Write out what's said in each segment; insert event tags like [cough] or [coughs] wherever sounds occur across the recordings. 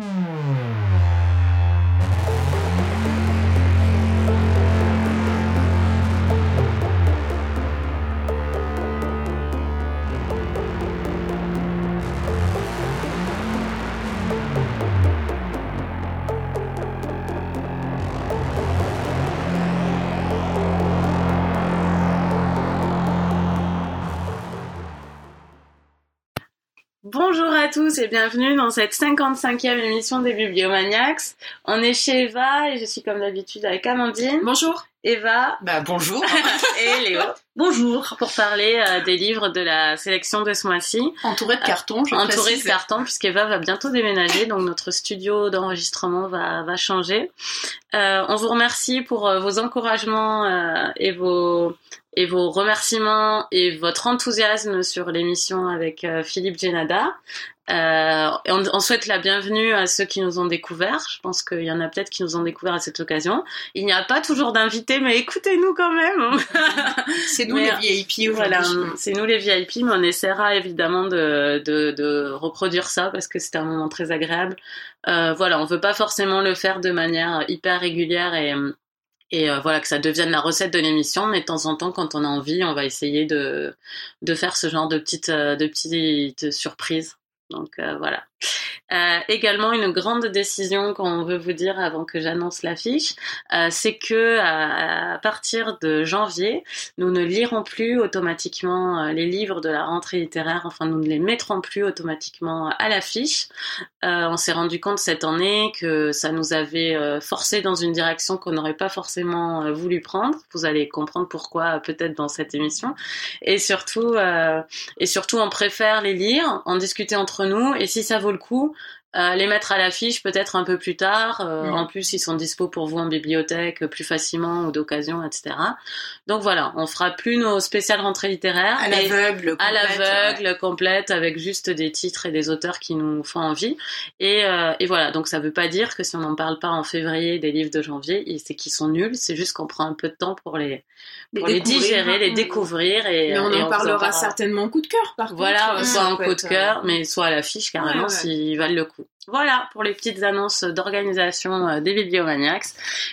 Bonjour tous et bienvenue dans cette 55e émission des Bibliomaniacs. On est chez Eva et je suis comme d'habitude avec Amandine. Bonjour. Eva. Bah bonjour. [laughs] et Léo. Bonjour. Pour parler euh, des livres de la sélection de ce mois-ci. Entouré de cartons, je Entouré de cartons puisqu'Eva va bientôt déménager donc notre studio d'enregistrement va, va changer. Euh, on vous remercie pour euh, vos encouragements euh, et vos et vos remerciements et votre enthousiasme sur l'émission avec euh, Philippe Genada. Euh, et on, on, souhaite la bienvenue à ceux qui nous ont découverts. Je pense qu'il y en a peut-être qui nous ont découverts à cette occasion. Il n'y a pas toujours d'invités, mais écoutez-nous quand même. [laughs] c'est nous mais, les VIP Voilà, c'est nous les VIP, mais on essaiera évidemment de, de, de reproduire ça parce que c'était un moment très agréable. Euh, voilà, on veut pas forcément le faire de manière hyper régulière et et euh, voilà que ça devienne la recette de l'émission mais de temps en temps quand on a envie on va essayer de de faire ce genre de petites euh, de petites surprises donc euh, voilà euh, également, une grande décision qu'on veut vous dire avant que j'annonce l'affiche, euh, c'est que à, à, partir de janvier, nous ne lirons plus automatiquement euh, les livres de la rentrée littéraire. Enfin, nous ne les mettrons plus automatiquement à l'affiche. Euh, on s'est rendu compte cette année que ça nous avait euh, forcé dans une direction qu'on n'aurait pas forcément voulu prendre. Vous allez comprendre pourquoi peut-être dans cette émission. Et surtout, et surtout, on préfère les lire, en discuter entre nous. Et si ça vaut le coup, euh, les mettre à l'affiche peut-être un peu plus tard. Euh, mmh. En plus, ils sont dispo pour vous en bibliothèque plus facilement ou d'occasion, etc. Donc voilà, on fera plus nos spéciales rentrées littéraires. À l'aveugle, à l'aveugle, ouais. complète, avec juste des titres et des auteurs qui nous font envie. Et, euh, et voilà, donc ça veut pas dire que si on n'en parle pas en février des livres de janvier, c'est qu'ils sont nuls. C'est juste qu'on prend un peu de temps pour les, pour les, les digérer, les découvrir. Et, mais on et en on parlera en certainement coup de cœur, par voilà, contre. soit en coup de cœur, mais soit à l'affiche carrément ouais, s'ils valent le coup. Voilà pour les petites annonces d'organisation euh, des Bibliomaniacs.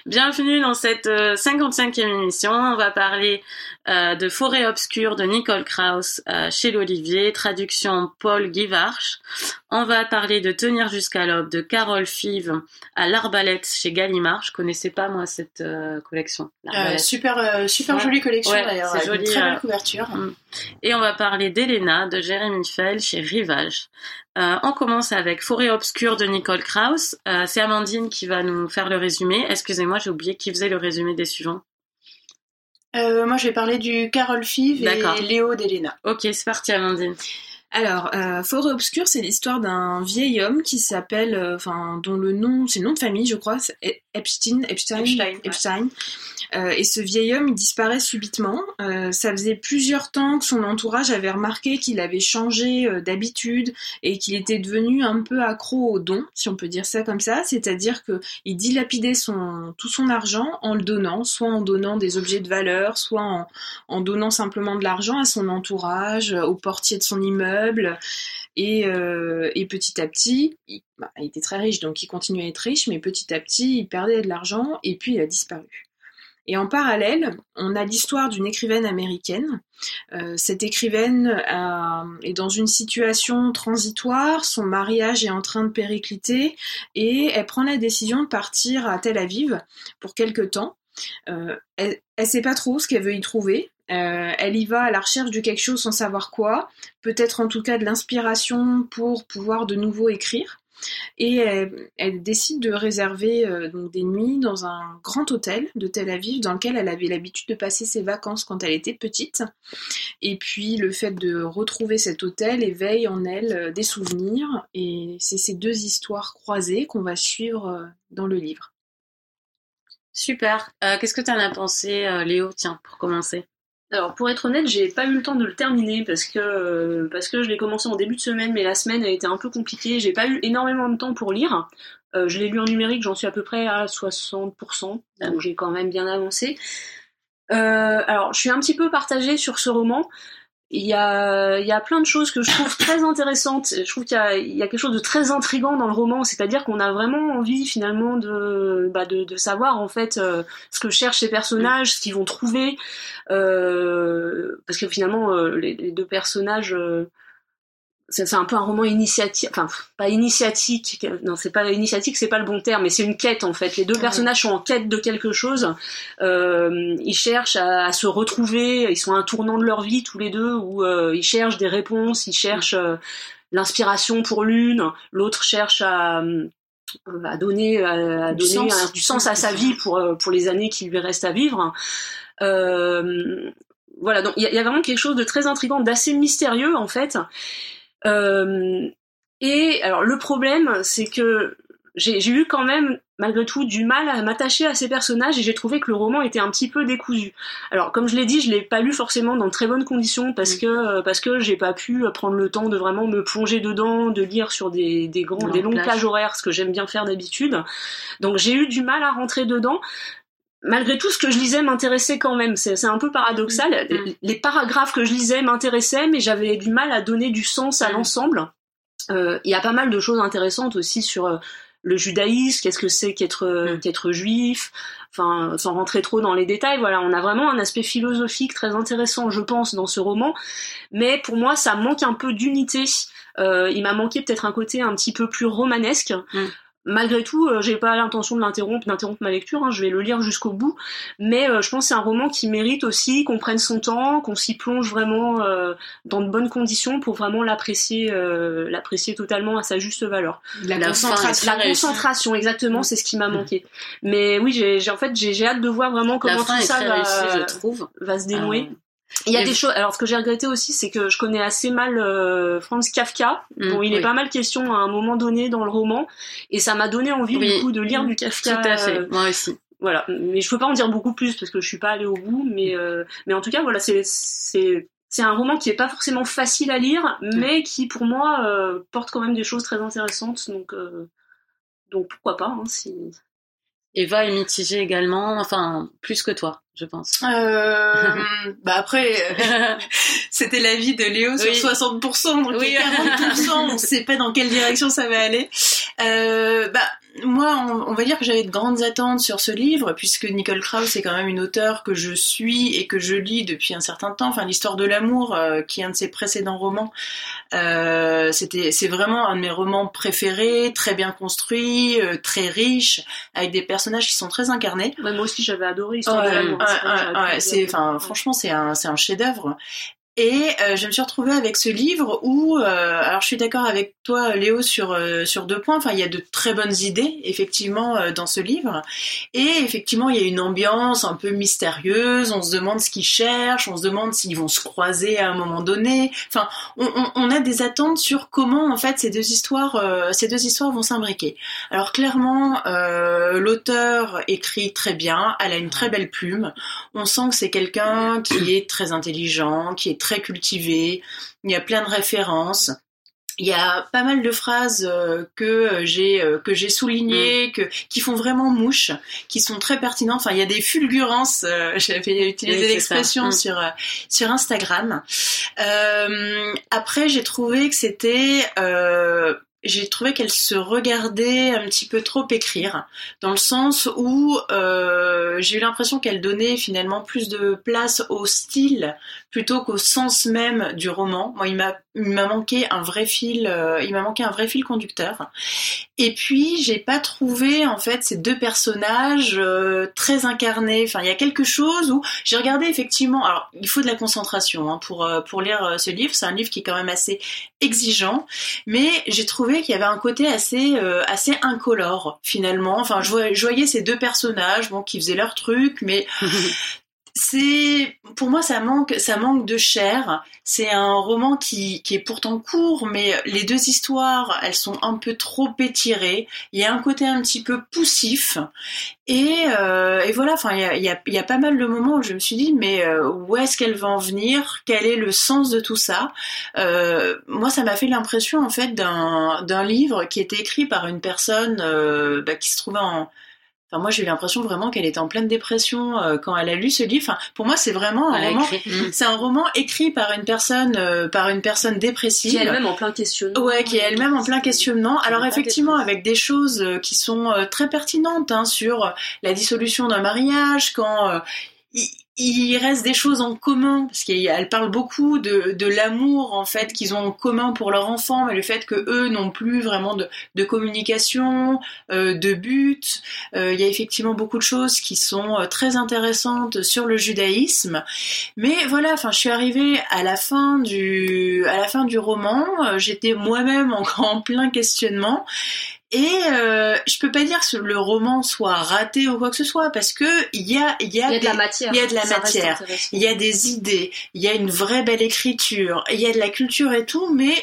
Bienvenue dans cette euh, 55e émission. On va parler euh, de Forêt obscure de Nicole Krauss euh, chez l'Olivier, traduction Paul Guivarch. On va parler de Tenir jusqu'à l'aube de Carole Five à l'Arbalète chez Gallimard. Je connaissais pas moi cette euh, collection. super super ouais. jolie collection ouais, d'ailleurs. C'est joli. Très belle couverture. Et on va parler d'Elena de Jérémy Fell chez Rivage. On commence avec Forêt obscure de Nicole Krauss. C'est Amandine qui va nous faire le résumé. Excusez-moi, j'ai oublié qui faisait le résumé des suivants. Euh, moi, je vais parler du Carole Five et Léo d'Elena. Ok, c'est parti, Amandine. Alors, euh, Forêt obscure, c'est l'histoire d'un vieil homme qui s'appelle, enfin, dont le nom, c'est le nom de famille, je crois, Epstein, Epstein, Epstein. Epstein. Ouais. Euh, et ce vieil homme, il disparaît subitement. Euh, ça faisait plusieurs temps que son entourage avait remarqué qu'il avait changé euh, d'habitude et qu'il était devenu un peu accro aux dons, si on peut dire ça comme ça. C'est-à-dire que il dilapidait son, tout son argent en le donnant, soit en donnant des objets de valeur, soit en, en donnant simplement de l'argent à son entourage, au portier de son immeuble. Et, euh, et, petit à petit, il, bah, il, était très riche, donc il continuait à être riche, mais petit à petit, il perdait de l'argent et puis il a disparu. Et en parallèle, on a l'histoire d'une écrivaine américaine. Euh, cette écrivaine a, est dans une situation transitoire, son mariage est en train de péricliter et elle prend la décision de partir à Tel Aviv pour quelque temps. Euh, elle ne sait pas trop ce qu'elle veut y trouver. Euh, elle y va à la recherche de quelque chose sans savoir quoi, peut-être en tout cas de l'inspiration pour pouvoir de nouveau écrire. Et elle, décide de réserver euh, donc des nuits dans un grand hôtel de Tel Aviv dans lequel elle avait l'habitude de passer ses vacances quand elle était petite. Et puis le fait de retrouver cet hôtel éveille en elle euh, des souvenirs et c'est ces deux histoires croisées qu'on va suivre euh, dans le livre. Super. Qu'est-ce que tu en as pensé, Léo? Tiens, pour commencer. Alors pour être honnête, j'ai pas eu le temps de le terminer parce que euh, parce que je l'ai commencé en début de semaine, mais la semaine a été un peu compliquée. J'ai pas eu énormément de temps pour lire. Euh, je l'ai lu en numérique, j'en suis à peu près à 60%, donc j'ai quand même bien avancé. Euh, alors je suis un petit peu partagée sur ce roman. Il y a, il y a plein de choses que je trouve très intéressantes. Je trouve qu'il y y a quelque chose de très intrigant dans le roman, c'est-à-dire qu'on a vraiment envie finalement de, bah de, de savoir en fait euh, ce que cherchent ces personnages, ce qu'ils vont trouver, euh, parce que finalement euh, les, les, deux personnages euh, c'est un peu un roman initiatique, enfin pas initiatique, non c'est pas initiatique, c'est pas le bon terme, mais c'est une quête en fait. Les deux personnages sont en quête de quelque chose, euh, ils cherchent à, à, se retrouver, ils sont à un tournant de leur vie tous les deux où euh, ils cherchent des réponses, ils cherchent euh, l'inspiration pour l'une, l'autre cherche à, à donner, à, du, donner sens. Du sens à sa vie pour pour les années qui lui restent à vivre. voilà, donc il y, y, a vraiment quelque chose de très intrigant, d'assez mystérieux en fait. Euh, et alors le problème, c'est que j'ai eu quand même malgré tout du mal à m'attacher à ces personnages et j'ai trouvé que le roman était un petit peu décousu. Alors comme je l'ai dit, je l'ai pas lu forcément dans de très bonnes conditions parce que euh, parce que j'ai pas pu prendre le temps de vraiment me plonger dedans, de lire sur des des grands des longues plage. plages horaires, ce que j'aime bien faire d'habitude. Donc j'ai eu du mal à rentrer dedans malgré tout, ce que je lisais m'intéressait quand même. C'est un peu paradoxal. Mmh. Les paragraphes que je lisais m'intéressaient, mais j'avais du mal à donner du sens à mmh. l'ensemble. Euh, il y a pas mal de choses intéressantes aussi sur euh, le judaïsme, qu'est-ce que c'est qu'être mmh. qu'être juif, enfin sans rentrer trop dans les détails. Voilà, on a vraiment un aspect philosophique très intéressant, je pense, dans ce roman. Mais pour moi, ça manque un peu d'unité. Euh, il m'a manqué peut-être un côté un petit peu plus romanesque malgré tout, euh, j'ai pas l'intention de l'interrompre, d'interrompre ma lecture. Hein, je vais le lire jusqu'au bout, mais euh, je pense que c'est un roman qui mérite aussi qu'on prenne son temps, qu'on s'y plonge vraiment euh, dans de bonnes conditions pour vraiment l'apprécier, euh, l'apprécier totalement à sa juste valeur. La, la concentration, la concentration, exactement, c'est ce qui m'a manqué. Mais oui, j'ai, en fait, j'ai, hâte de voir vraiment comment tout ça va, réussi, je trouve. va se dénouer. Il y a des choses. Alors, ce que j'ai regretté aussi, c'est que je connais assez mal euh, Franz Kafka. Mm, bon, il oui. est pas mal question à un moment donné dans le roman, et ça m'a donné envie oui. du coup de lire du Kafka. Tout à fait. Euh, Moi aussi. Voilà. Mais je peux pas en dire beaucoup plus parce que je suis pas allée au bout. Mais euh, mais en tout cas, voilà, c'est c'est c'est un roman qui est pas forcément facile à lire, mais qui pour moi euh, porte quand même des choses très intéressantes. Donc euh, donc pourquoi pas hein, si. Eva est mitigée également, enfin plus que toi, je pense. Euh, [laughs] bah après, [laughs] c'était l'avis de Léo sur oui. 60%, donc oui. 40%, on sait pas dans quelle direction ça va aller. Euh, bah moi, on, on, va dire que j'avais de grandes attentes sur ce livre, puisque Nicole Krauss est quand même une auteure que je suis et que je lis depuis un certain temps. Enfin, l'histoire de l'amour, euh, qui est un de ses précédents romans, euh, c'était, c'est vraiment un de mes romans préférés, très bien construit, euh, très riche, avec des personnages qui sont très incarnés. Ouais, moi aussi, j'avais adoré l'histoire de l'amour. Ouais, ouais, franchement, c'est un, c'est un chef-d'œuvre. Et euh, je me suis retrouvée avec ce livre où, euh, alors je suis d'accord avec toi, Léo, sur euh, sur deux points. Enfin, il y a de très bonnes idées effectivement dans ce livre, et effectivement, il y a une ambiance un peu mystérieuse. On se demande ce qu'ils cherchent, on se demande s'ils vont se croiser à un moment donné. Enfin, on, a des attentes sur comment en fait ces deux histoires, ces deux histoires vont s'imbriquer. Alors clairement, l'auteur écrit très bien, elle a une très belle plume. On sent que c'est quelqu'un qui est très intelligent, qui est très cultivé. Il y a plein de références. Il y a pas mal de phrases euh, que j'ai euh, que j'ai soulignées, que qui font vraiment mouche, qui sont très pertinentes. Enfin, il y a des fulgurances. Euh, [laughs] J'avais utilisé oui, l'expression mmh. sur euh, sur Instagram. Euh, après, j'ai trouvé que c'était euh, j'ai trouvé qu'elle se regardait un petit peu trop écrire, dans le sens où euh, j'ai eu l'impression qu'elle donnait finalement plus de place au style plutôt qu'au sens même du roman. Moi, il m'a manqué un vrai fil, euh, il m'a manqué un vrai fil conducteur. Et puis, j'ai pas trouvé en fait ces deux personnages euh, très incarnés. Enfin, il y a quelque chose où j'ai regardé effectivement. Alors, il faut de la concentration hein, pour pour lire ce livre. C'est un livre qui est quand même assez exigeant, mais j'ai trouvé qu'il y avait un côté assez euh, assez incolore finalement. Enfin, je voyais, je voyais ces deux personnages, bon, qui faisaient leur truc, mais [laughs] c'est pour moi ça manque ça manque de chair. C'est un roman qui qui est pourtant court, mais les deux histoires elles sont un peu trop étirées. Il y a un côté un petit peu poussif et, euh, et voilà. Enfin, il y a, y, a, pas mal de moments où je me suis dit mais euh, où est-ce qu'elle va en venir? Quel est le sens de tout ça? Euh, Moi, ça m'a fait l'impression en fait d'un livre qui était écrit par une personne bah, qui se trouvait en Enfin, moi, j'ai eu l'impression vraiment qu'elle était en pleine dépression euh, quand elle a lu ce livre. Enfin, pour moi, c'est vraiment un roman. C'est un roman écrit par une personne, euh, par une personne dépressive. Qui est elle-même en plein questionnement. Ouais, qui est elle-même en plein questionnement. Alors effectivement, avec des choses euh, qui sont très pertinentes hein, sur la dissolution d'un mariage, quand il reste des choses en commun parce qu'elle parle beaucoup de, l'amour en fait qu'ils ont en commun pour leur enfant mais le fait que eux n'ont plus vraiment de, de communication euh, de but euh, il y a effectivement beaucoup de choses qui sont euh, très intéressantes sur le judaïsme. Mais voilà enfin je suis arrivée à la fin du à la fin du roman j'étais moi-même encore [laughs] en plein questionnement et euh, je peux pas dire que le roman soit raté ou quoi que ce soit parce que il y a il y a, de la matière, il y a de la matière, il y a des idées, il y a une vraie belle écriture, il y a de la culture et tout, mais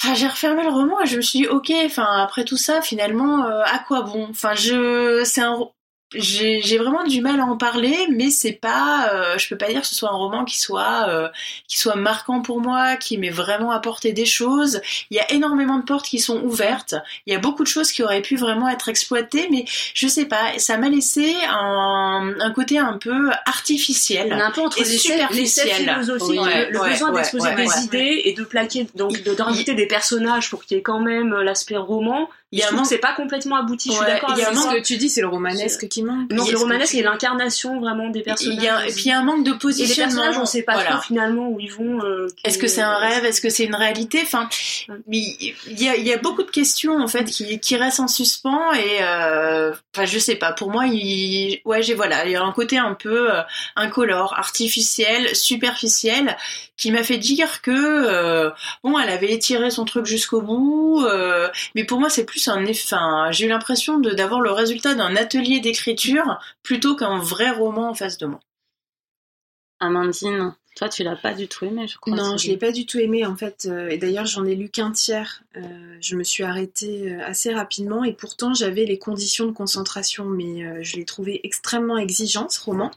Enfin, j'ai refermé le roman et je me suis dit, ok, enfin, après tout ça, finalement, euh, à quoi bon? Enfin, je, c'est un, j'ai vraiment du mal à en parler, mais c'est pas, euh, je peux pas dire que ce soit un roman qui soit, euh, qui soit marquant pour moi, qui m'ait vraiment apporté des choses. Il y a énormément de portes qui sont ouvertes. Il y a beaucoup de choses qui auraient pu vraiment être exploitées, mais je sais pas, ça m'a laissé un, un, côté un peu artificiel un peu entre et les superficiel. le, besoin d'exposer des idées et de plaquer, donc de d'inviter des personnages pour qu'il y ait quand même l'aspect roman il y a un manque, c'est pas complètement abouti? je suis d'accord avec ce que tu dis, c'est le romanesque qui manque? Non, le romanesque, c'est l'incarnation vraiment des personnages. Il y a, et puis il y a un manque de positionnement. Et les personnages, on sait pas trop finalement où ils vont. Euh, Est-ce que c'est un rêve? Est-ce que c'est une réalité? Enfin, il y a, il y a beaucoup de questions en fait qui, qui restent en suspens et euh, enfin, je sais pas. Pour moi, il, ouais, j'ai voilà, il y a un côté un peu euh, incolore, artificiel, superficiel, qui m'a fait dire que euh, bon, elle avait étiré son truc jusqu'au bout, euh, mais pour moi, c'est plus un Enfin, j'ai eu l'impression d'avoir le résultat d'un atelier d'écriture plutôt qu'un vrai roman en face de moi. Amandine, toi, tu l'as pas du tout aimé, je crois. Non, je l'ai pas du tout aimé en fait. Euh, et d'ailleurs, j'en ai lu qu'un tiers. Euh, je me suis arrêtée euh, assez rapidement et pourtant j'avais les conditions de concentration, mais je l'ai trouvé extrêmement exigeant ce roman.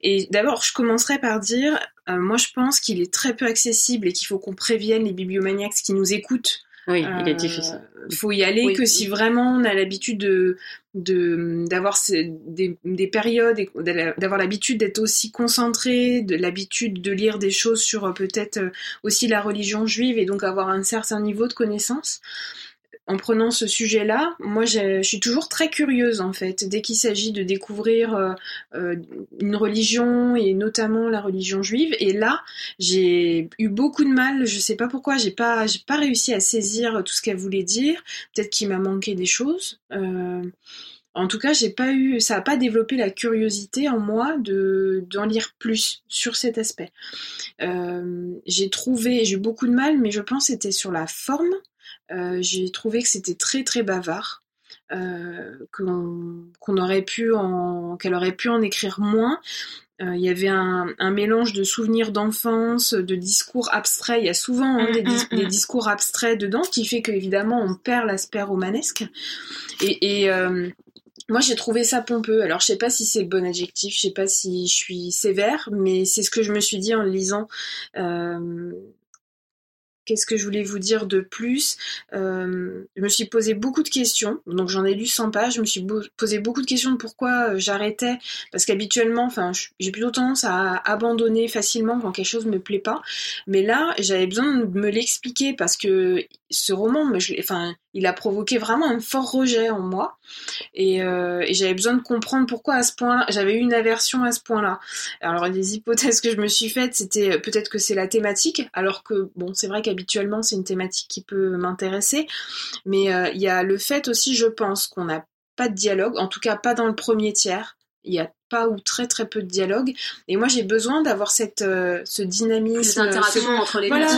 Et d'abord, je commencerai par dire, moi, je pense qu'il est très peu accessible et qu'il faut qu'on prévienne les bibliomaniacs qui nous écoutent oui, il est difficile. Il faut y aller que si vraiment on a l'habitude de d'avoir des, des, périodes d'avoir l'habitude d'être aussi concentré, de l'habitude de lire des choses sur euh, peut-être euh, aussi la religion juive et donc avoir un certain niveau de connaissance en prenant ce sujet-là, moi je suis toujours très curieuse en fait. Dès qu'il s'agit de découvrir euh, euh, une religion et notamment la religion juive, et là j'ai eu beaucoup de mal. Je sais pas pourquoi, j'ai pas j'ai pas réussi à saisir tout ce qu'elle voulait dire. Peut-être qu'il m'a manqué des choses. Euh, en tout cas, j'ai pas eu, ça a pas développé la curiosité en moi de d'en lire plus sur cet aspect. j'ai trouvé, j'ai eu beaucoup de mal, mais je pense que c'était sur la forme. Euh, j'ai trouvé que c'était très très bavard. Euh, qu'on aurait pu en qu'elle aurait pu en écrire moins euh, il y avait un, mélange de souvenirs d'enfance, de discours abstraits. Il y a souvent hein, mm, mm, des, mm. discours abstraits dedans, qui fait qu'évidemment on perd l'aspect romanesque. Et, moi j'ai trouvé ça pompeux. Alors je sais pas si c'est le bon adjectif, je sais pas si je suis sévère, mais c'est ce que je me suis dit en le lisant. Qu'est-ce que je voulais vous dire de plus euh, Je me suis posé beaucoup de questions, donc j'en ai lu 100 pages. Je me suis posé beaucoup de questions de pourquoi euh, j'arrêtais, parce qu'habituellement, enfin, j'ai plutôt tendance à abandonner facilement quand quelque chose me plaît pas. Mais là, j'avais besoin de me l'expliquer parce que ce roman, enfin, il a provoqué vraiment un fort rejet en moi. Euh, et, j'avais besoin de comprendre pourquoi à ce point-là, j'avais eu une aversion à ce point-là. Alors les hypothèses que je me suis faites, c'était euh, peut-être que c'est la thématique, alors que bon, c'est vrai qu'habituellement c'est une thématique qui peut m'intéresser, mais euh, il y a le fait aussi, je pense, qu'on n'a pas de dialogue, en tout cas pas dans le premier tiers. Il y a pas ou très très peu de dialogue. Et moi, j'ai besoin d'avoir cette euh, ce dynamisme, cette interaction entre les voilà.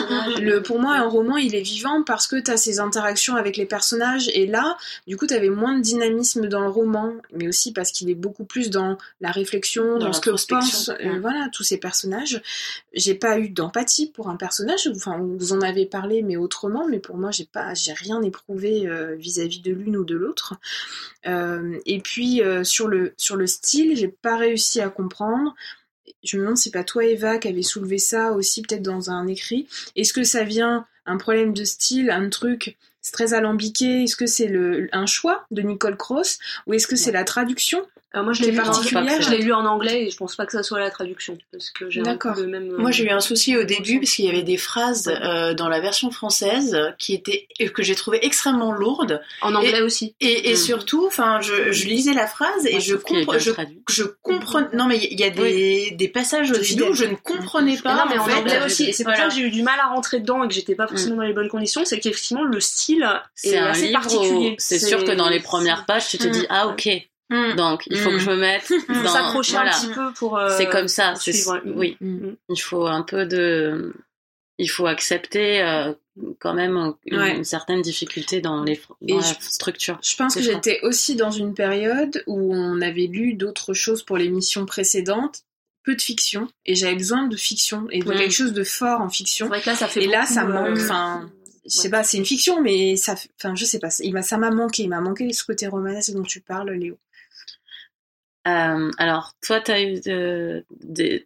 Le, pour moi, un roman, il est vivant parce que tu as ces interactions avec les personnages. Et là, du coup, tu avais moins de dynamisme dans le roman, mais aussi parce qu'il est beaucoup plus dans la réflexion, dans, ce que pensent euh, voilà tous ces personnages. J'ai pas eu d'empathie pour un personnage. Enfin, vous en avez parlé, mais autrement. Mais pour moi, j'ai pas, j'ai rien éprouvé euh, vis-à-vis de l'une ou de l'autre. et puis sur le sur le style, j'ai pas réussi à comprendre. je me demande si c'est pas toi Eva qui avait soulevé ça aussi peut-être dans un écrit. Est-ce que ça vient un problème de style, un truc c'est très alambiqué? Est-ce que c'est le un choix de Nicole Cross? Ou est-ce que c'est la traduction? Euh, moi, je l'ai lu, je l'ai lu en anglais et je pense pas que ça soit la traduction parce que j'ai le même. Moi, j'ai eu un souci au début parce qu'il y avait des phrases euh, dans la version française qui étaient que j'ai trouvé extrêmement lourdes. En anglais aussi. Et, et mm. surtout, enfin, je, je, lisais la phrase et je comprends, je, je comprends. Non, mais il y a des, des passages au début où je ne comprenais pas. Non, mais en, anglais aussi. Et c'est pour ça que j'ai eu du mal à rentrer dedans et que j'étais pas forcément mm. dans les bonnes conditions. C'est qu'effectivement, le style est, assez particulier. C'est sûr que dans les premières pages, tu te dis ah ok. Mm. Donc, il faut que je me mette dans... s'accrocher un petit peu pour. Euh, c'est comme ça. C'est oui. Mm. Il faut un peu de. Il faut accepter euh, quand même une, certaine difficulté dans les dans la structure. Je pense que j'étais aussi dans une période où on avait lu d'autres choses pour l'émission précédente peu de fiction et j'avais besoin de fiction et de quelque chose de fort en fiction. Vrai que là, ça fait et là, ça manque. Euh, enfin, je sais pas, c'est une fiction, mais ça, enfin, je sais pas. Il m'a, ça m'a manqué. Il m'a manqué ce côté romanesque dont tu parles, Léo. Euh, alors, toi, tu as eu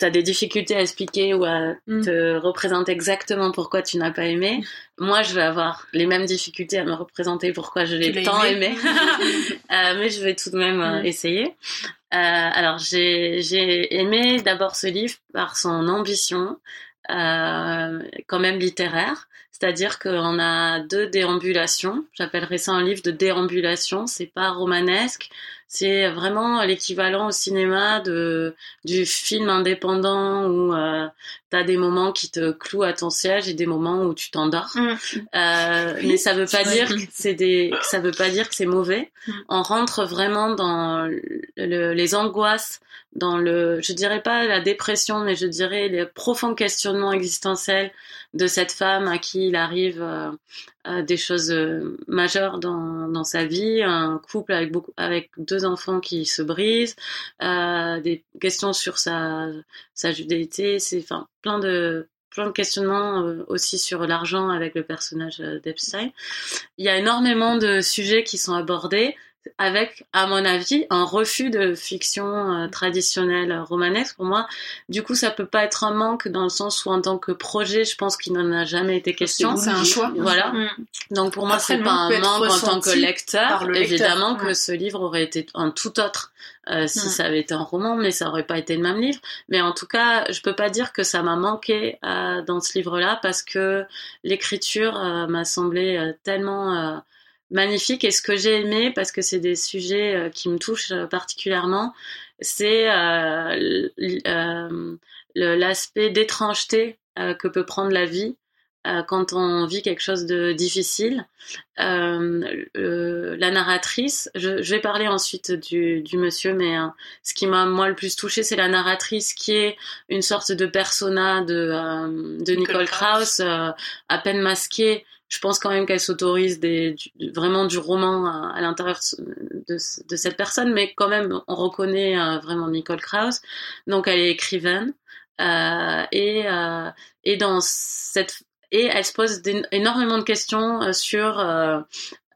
as des difficultés à expliquer ou à mm. te représenter exactement pourquoi tu n'as pas aimé. Moi, je vais avoir les mêmes difficultés à me représenter pourquoi je l'ai tant aimé. [laughs] euh, mais je vais tout de même euh, mm. essayer. Alors, j'ai aimé d'abord ce livre par son ambition, quand même littéraire. C'est-à-dire qu'on a deux déambulations. J'appellerais ça un livre de déambulation. C'est pas romanesque. C'est vraiment l'équivalent au cinéma de du film indépendant où euh, tu as des moments qui te clouent à ton siège et des moments où tu t'endors. Mm. Euh, mais ça veut pas dire que c'est des ça veut pas dire que c'est mauvais. Mm. On rentre vraiment dans les angoisses dans le, je dirais pas la dépression, mais je dirais les profonds questionnements existentiels de cette femme à qui il arrive euh, des choses euh, majeures dans, dans sa vie, un couple avec beaucoup, avec deux enfants qui se brisent, euh, des questions sur sa, sa judéité, c'est enfin plein de plein de questionnements euh, aussi sur l'argent avec le personnage d'Epstein. Il y a énormément de sujets qui sont abordés avec, à mon avis, un refus de fiction euh, traditionnelle romanesque. Pour moi, du coup, ça peut pas être un manque dans le sens où, en tant que projet, je pense qu'il n'en a jamais été question. C'est un choix. Voilà. Mm. Donc, pour moi, c'est pas un manque en tant que lecteur. Évidemment que ce livre aurait été un tout autre euh, si ça avait été un roman, mais ça aurait pas été le même livre. Mais en tout cas, je peux pas dire que ça m'a manqué euh, dans ce livre-là parce que l'écriture m'a semblé tellement magnifique. Et ce que j'ai aimé, parce que c'est des sujets euh, qui me touchent euh, particulièrement, c'est euh, l'aspect d'étrangeté que peut prendre la vie quand on vit quelque chose de difficile. la narratrice, je, vais parler ensuite du, monsieur, mais ce qui m'a moi le plus touché, c'est la narratrice qui est une sorte de persona de, de Nicole Krauss, à peine masquée, je pense quand même qu'elle s'autorise des, vraiment du roman à, l'intérieur de, de, cette personne, mais quand même, on reconnaît euh, vraiment Nicole Krauss. Donc, elle est écrivaine. Euh, et, euh, et dans cette et elle se pose énormément de questions sur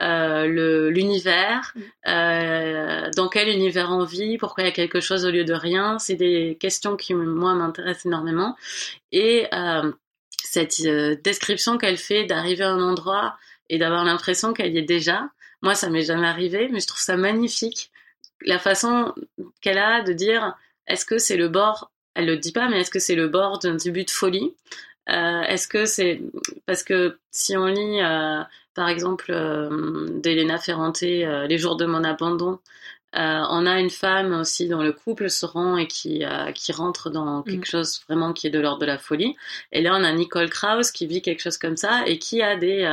euh, l'univers, euh, dans quel univers on vit, pourquoi il y a quelque chose au lieu de rien. C'est des questions qui, moi, m'intéressent énormément. Et euh, cette euh, description qu'elle fait d'arriver à un endroit et d'avoir l'impression qu'elle y est déjà. Moi, ça m'est jamais arrivé, mais je trouve ça magnifique. La façon qu'elle a de dire, est-ce que c'est le bord, elle le dit pas, mais est-ce que c'est le bord d'un début de folie? Euh, Est-ce que c'est parce que si on lit, euh, par exemple, d'Elena Ferrante, Les jours de mon abandon, euh, on a une femme aussi dont le couple se rend et qui, euh, qui rentre dans quelque mm. chose vraiment qui est de l'ordre de la folie. Et là, on a Nicole Krauss qui vit quelque chose comme ça et qui a des,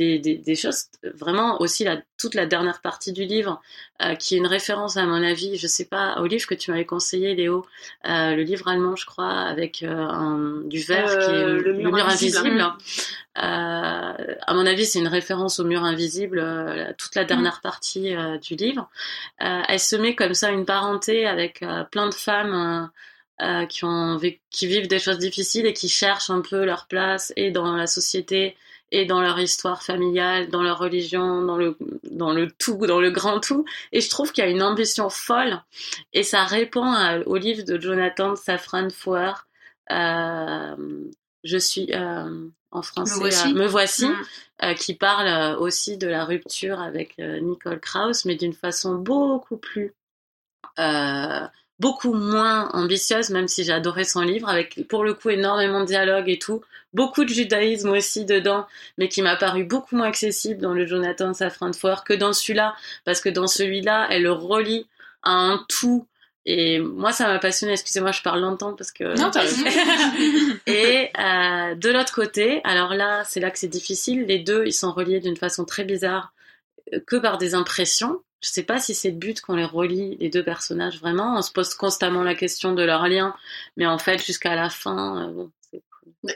euh, des, des, choses vraiment aussi la, toute la dernière partie du livre qui est une référence à mon avis, je sais pas, au livre que tu m'avais conseillé, Léo, le livre allemand, je crois, avec un, du verre qui est le mur, invisible. à mon avis, c'est une référence au mur invisible, toute la mm. dernière partie du livre. Euh, elle se met comme ça une parenté avec euh, plein de femmes euh, qui, ont, qui vivent des choses difficiles et qui cherchent un peu leur place et dans la société et dans leur histoire familiale, dans leur religion, dans le, dans le tout, dans le grand tout. Et je trouve qu'il y a une ambition folle et ça répond au livre de Jonathan Safran Foer. Euh, je suis euh, en français, me voici, mm. euh, qui parle aussi de la rupture avec Nicole Krauss, mais d'une façon beaucoup plus beaucoup moins ambitieuse, même si j'ai adoré son livre, avec pour le coup énormément de dialogue et tout, beaucoup de judaïsme aussi dedans, mais qui m'a paru beaucoup moins accessible dans le Jonathan Safran Foer que dans celui-là, parce que dans celui-là, elle le relie à un tout. Et moi, ça m'a passionné. Excusez-moi, je parle longtemps parce que. Non, t'as [laughs] Et euh, de l'autre côté, alors là, c'est là que c'est difficile. Les deux, ils sont reliés d'une façon très bizarre, euh, que par des impressions. Je sais pas si c'est le but qu'on les relie, les deux personnages, vraiment. On se pose constamment la question de leur lien, mais en fait, jusqu'à la fin, euh, bon,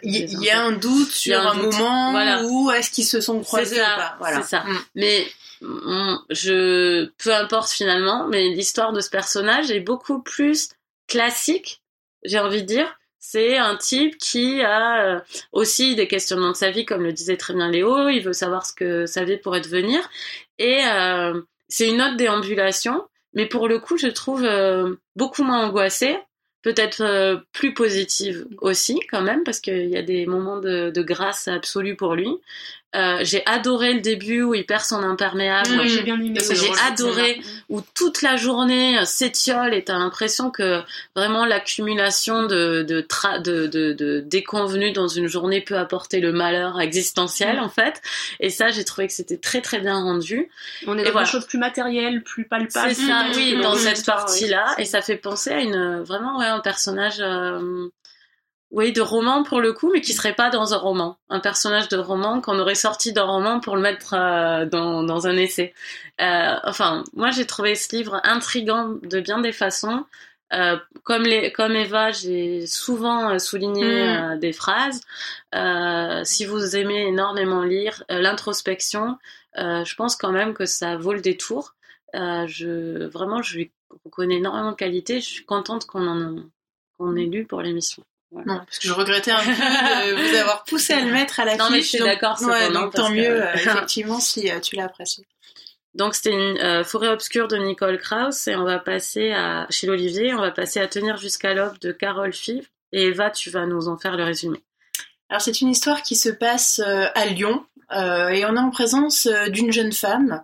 il y, a un doute sur un, moment où est-ce qu'ils se sont croisés ou pas. Voilà. C'est ça. Mm. Mais mm, je, peu importe finalement, mais l'histoire de ce personnage est beaucoup plus classique, j'ai envie de dire. C'est un type qui a euh, aussi des questionnements de sa vie, comme le disait très bien Léo. Il veut savoir ce que sa vie pourrait devenir. Et euh, c'est une autre déambulation, mais pour le coup, je trouve euh, beaucoup moins angoissée, peut-être euh, plus positive aussi quand même, parce qu'il y a des moments de, de grâce absolue pour lui. Euh, j'ai adoré le début où il perd son imperméable. j'ai bien aimé. J'ai adoré où toute la journée euh, s'étiole et t'as l'impression que vraiment l'accumulation de de, de, de, de déconvenus dans une journée peut apporter le malheur existentiel mm. en fait. Et ça, j'ai trouvé que c'était très très bien rendu. On est dans des choses plus matérielles, plus palpables. C'est ça, oui, dans cette partie-là. Et ça fait penser à une vraiment ouais un personnage. Euh, oui, de roman pour le coup, mais qui serait pas dans un roman. Un personnage de roman qu'on aurait sorti d'un roman pour le mettre euh, dans, dans, un essai. Euh, enfin, moi j'ai trouvé ce livre intrigant de bien des façons. Euh, comme, les, comme Eva, j'ai souvent souligné mm. des phrases. si vous aimez énormément lire l'introspection, je pense quand même que ça vaut le détour. je, vraiment, je lui reconnais énormément de qualité. Je suis contente qu'on en qu'on ait lu pour l'émission. Non, parce que je regrettais un peu de [laughs] vous avoir poussé à le mettre à la Non, mais je suis d'accord, ouais, donc tant mieux, euh, effectivement, si euh, tu l'as apprécié. Donc c'était une euh, forêt obscure de Nicole Krauss et on va passer à chez l'Olivier, on va passer à tenir jusqu'à l'aube de Carole Five et Eva, tu vas nous en faire le résumé. Alors c'est une histoire qui se passe à Lyon, euh, et on est en présence euh, d'une jeune femme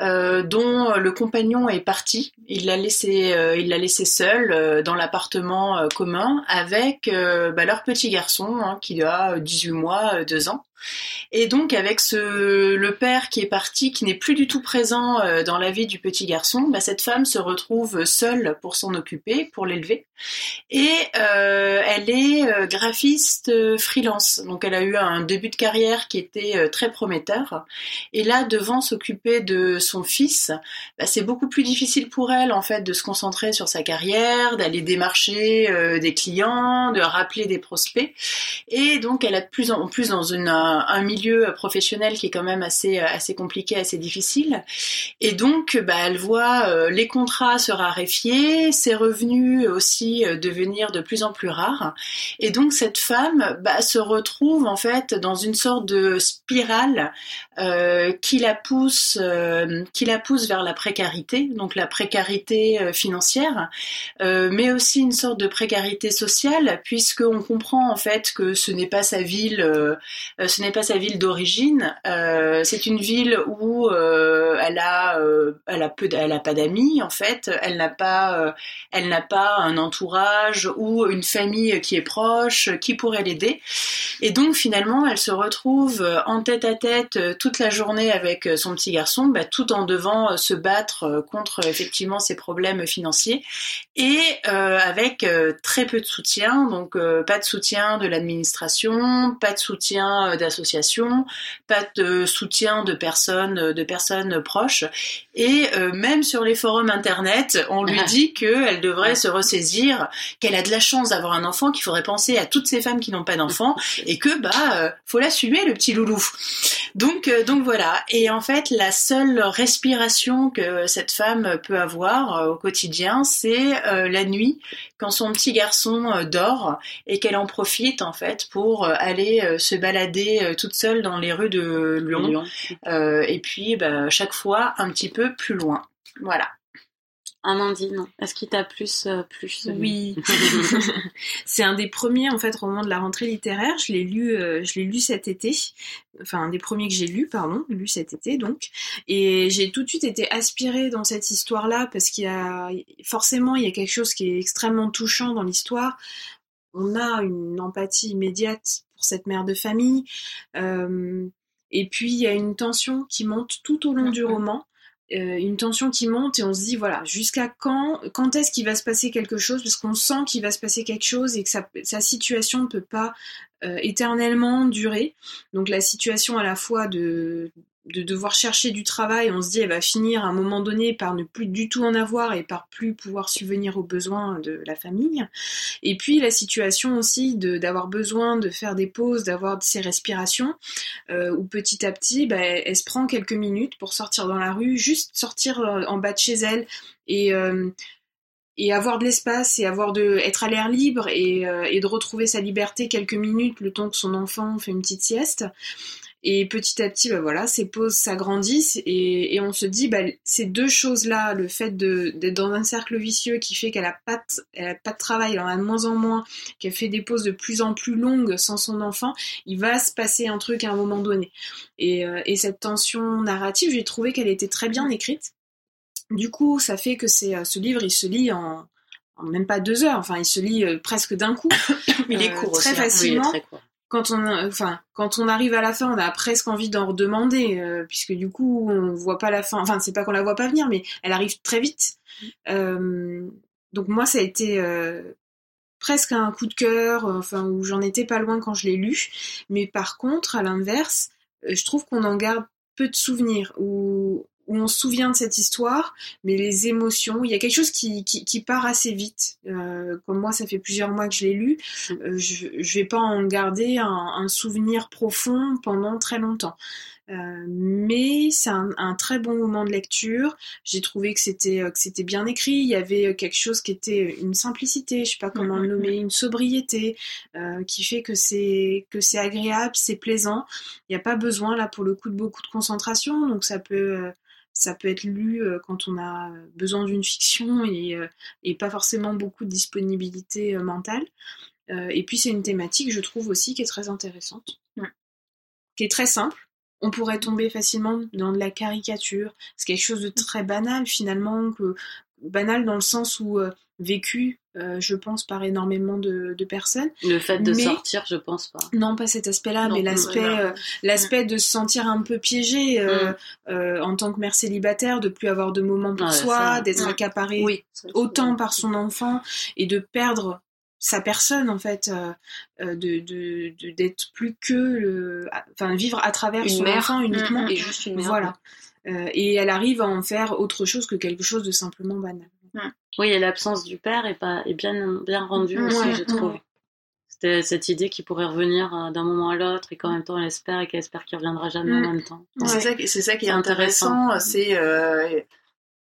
euh, dont le compagnon est parti. Il l'a laissé, il l'a laissé seule dans l'appartement commun avec bah, leur petit garçon hein, qui a 18 mois, 2 ans. Et donc avec le père qui est parti, qui n'est plus du tout présent euh, dans la vie du petit garçon, bah, cette femme se retrouve seule pour s'en occuper, pour l'élever. Et euh, elle est euh, graphiste freelance, donc elle a eu un début de carrière qui était très prometteur. Et là, devant s'occuper de son fils, bah, c'est beaucoup plus difficile pour elle en fait de se concentrer sur sa carrière, d'aller démarcher des clients, de rappeler des prospects. Et donc elle a de plus en plus dans une un, milieu professionnel qui est quand même assez assez compliqué, assez difficile. Et donc, bah, elle voit euh, les contrats se raréfier, ses revenus aussi euh, devenir de plus en plus rares. Et donc, cette femme bah, se retrouve en fait dans une sorte de spirale euh, qui la pousse, qui la pousse vers la précarité, donc la précarité financière, mais aussi une sorte de précarité sociale, puisque on comprend en fait que ce n'est pas sa ville, ce n'est pas sa ville d'origine. Euh, c'est une ville où euh, euh, elle a peu, elle a pas d'amis en fait. Elle n'a pas, elle n'a pas un entourage ou une famille qui est proche, qui pourrait l'aider. Et donc finalement, elle se retrouve en tête à tête toute la journée avec son petit garçon, bah, tout en devant se battre contre effectivement ses problèmes financiers et avec très peu de soutien. Donc pas de soutien de l'administration, pas de soutien d'association pas de soutien de personnes, de personnes proches. Et euh, même sur les forums internet, on lui [laughs] dit qu'elle devrait se ressaisir, qu'elle a de la chance d'avoir un enfant, qu'il faudrait penser à toutes ces femmes qui n'ont pas d'enfant, [laughs] et que bah euh, faut l'assumer le petit loulou. Donc euh, donc voilà. Et en fait, la seule respiration que cette femme peut avoir au quotidien, c'est la nuit, quand son petit garçon dort et qu'elle en profite en fait pour aller se balader toute seule dans les rues de Lyon. et puis, bah, chaque fois, un petit peu plus loin. Voilà. Amandine, est-ce qu'il t'a plus plus Oui, [laughs] c'est un des premiers en fait romans de la rentrée littéraire. Je l'ai lu, je l'ai lu cet été. Enfin, un des premiers que j'ai lu, pardon, lu cet été donc. Et j'ai tout de suite été aspirée dans cette histoire-là parce qu'il y a forcément il y a quelque chose qui est extrêmement touchant dans l'histoire. On a une empathie immédiate pour cette mère de famille. et puis il y a une tension qui monte tout au long du roman. Euh, une tension qui monte et on se dit voilà jusqu'à quand quand est-ce qu'il va se passer quelque chose? Parce qu'on sent qu'il va se passer quelque chose et que sa, sa situation ne peut pas euh, éternellement durer. Donc la situation à la fois de de devoir chercher du travail, on se dit elle va finir à un moment donné par ne plus du tout en avoir et par plus pouvoir subvenir aux besoins de la famille. Et puis la situation aussi d'avoir besoin de faire des pauses, d'avoir ses respirations, euh, où petit à petit, bah, elle, se prend quelques minutes pour sortir dans la rue, juste sortir euh, en bas de chez elle et euh, et avoir de l'espace et avoir de être à l'air libre et, de retrouver sa liberté quelques minutes le temps que son enfant fait une petite sieste et petit à petit, bah voilà, ces pauses s'agrandissent et, et, on se dit, bah, ces deux choses-là, le fait d'être dans un cercle vicieux qui fait qu'elle a pas, de, a pas de travail, elle en a de moins en moins, qu'elle fait des pauses de plus en plus longues sans son enfant, il va se passer un truc à un moment donné. Et, euh, et cette tension narrative, j'ai trouvé qu'elle était très bien écrite. Du coup, ça fait que c'est euh, ce livre, il se lit en, en, même pas deux heures. Enfin, il se lit euh, presque d'un coup. [coughs] il est court très aussi, facilement. Oui, il est très court quand on, arrive à la fin, on a presque envie d'en redemander, euh, puisque du coup, on voit pas la fin. Enfin, c'est pas qu'on la voit pas venir, mais elle arrive très vite. Euh, donc moi, ça a été euh, presque un coup de cœur, enfin, où j'en étais pas loin quand je l'ai lu. Mais par contre, à l'inverse, je trouve qu'on en garde peu de souvenirs, ou où on se souvient de cette histoire, mais les émotions, il y a quelque chose qui, qui, part assez vite. Euh, comme moi, ça fait plusieurs mois que je l'ai lu, euh, je, je vais pas en garder un, souvenir profond pendant très longtemps. Euh, mais c'est un, très bon moment de lecture. J'ai trouvé que c'était que c'était bien écrit. Il y avait quelque chose qui était une simplicité, je sais pas comment le nommer, une sobriété qui fait que c'est que c'est agréable, c'est plaisant. Il n'y a pas besoin là pour le coup de beaucoup de concentration, donc ça peut ça peut être lu quand on a besoin d'une fiction et, et, pas forcément beaucoup de disponibilité mentale. et puis c'est une thématique, je trouve aussi, qui est très intéressante, ouais. qui est très simple. On pourrait tomber facilement dans de la caricature. C'est quelque chose de très banal finalement, que, banal dans le sens où vécu, euh, je pense, par énormément de, de personnes. Le fait de mais, sortir, je pense pas. Non, pas cet aspect-là, mais l'aspect, euh, l'aspect de se sentir un peu piégé euh, mm. en tant que mère célibataire, de plus avoir de moments pour soi, d'être mm. accaparé oui, autant par son enfant et de perdre sa personne en fait euh, de, d'être plus que le enfin vivre à travers une son mère, enfant uniquement et juste une mère, voilà euh, et elle arrive à en faire autre chose que quelque chose de simplement banal oui, et l'absence du père est, pas, est bien, bien rendue aussi, ouais, je trouve. C'était cette idée qu'il pourrait revenir d'un moment à l'autre et qu'en même temps elle espère et qu'elle espère qu'il reviendra jamais Mm. en même temps. C'est ça, qui- ça qui est Intéressant. intéressant. C'est euh,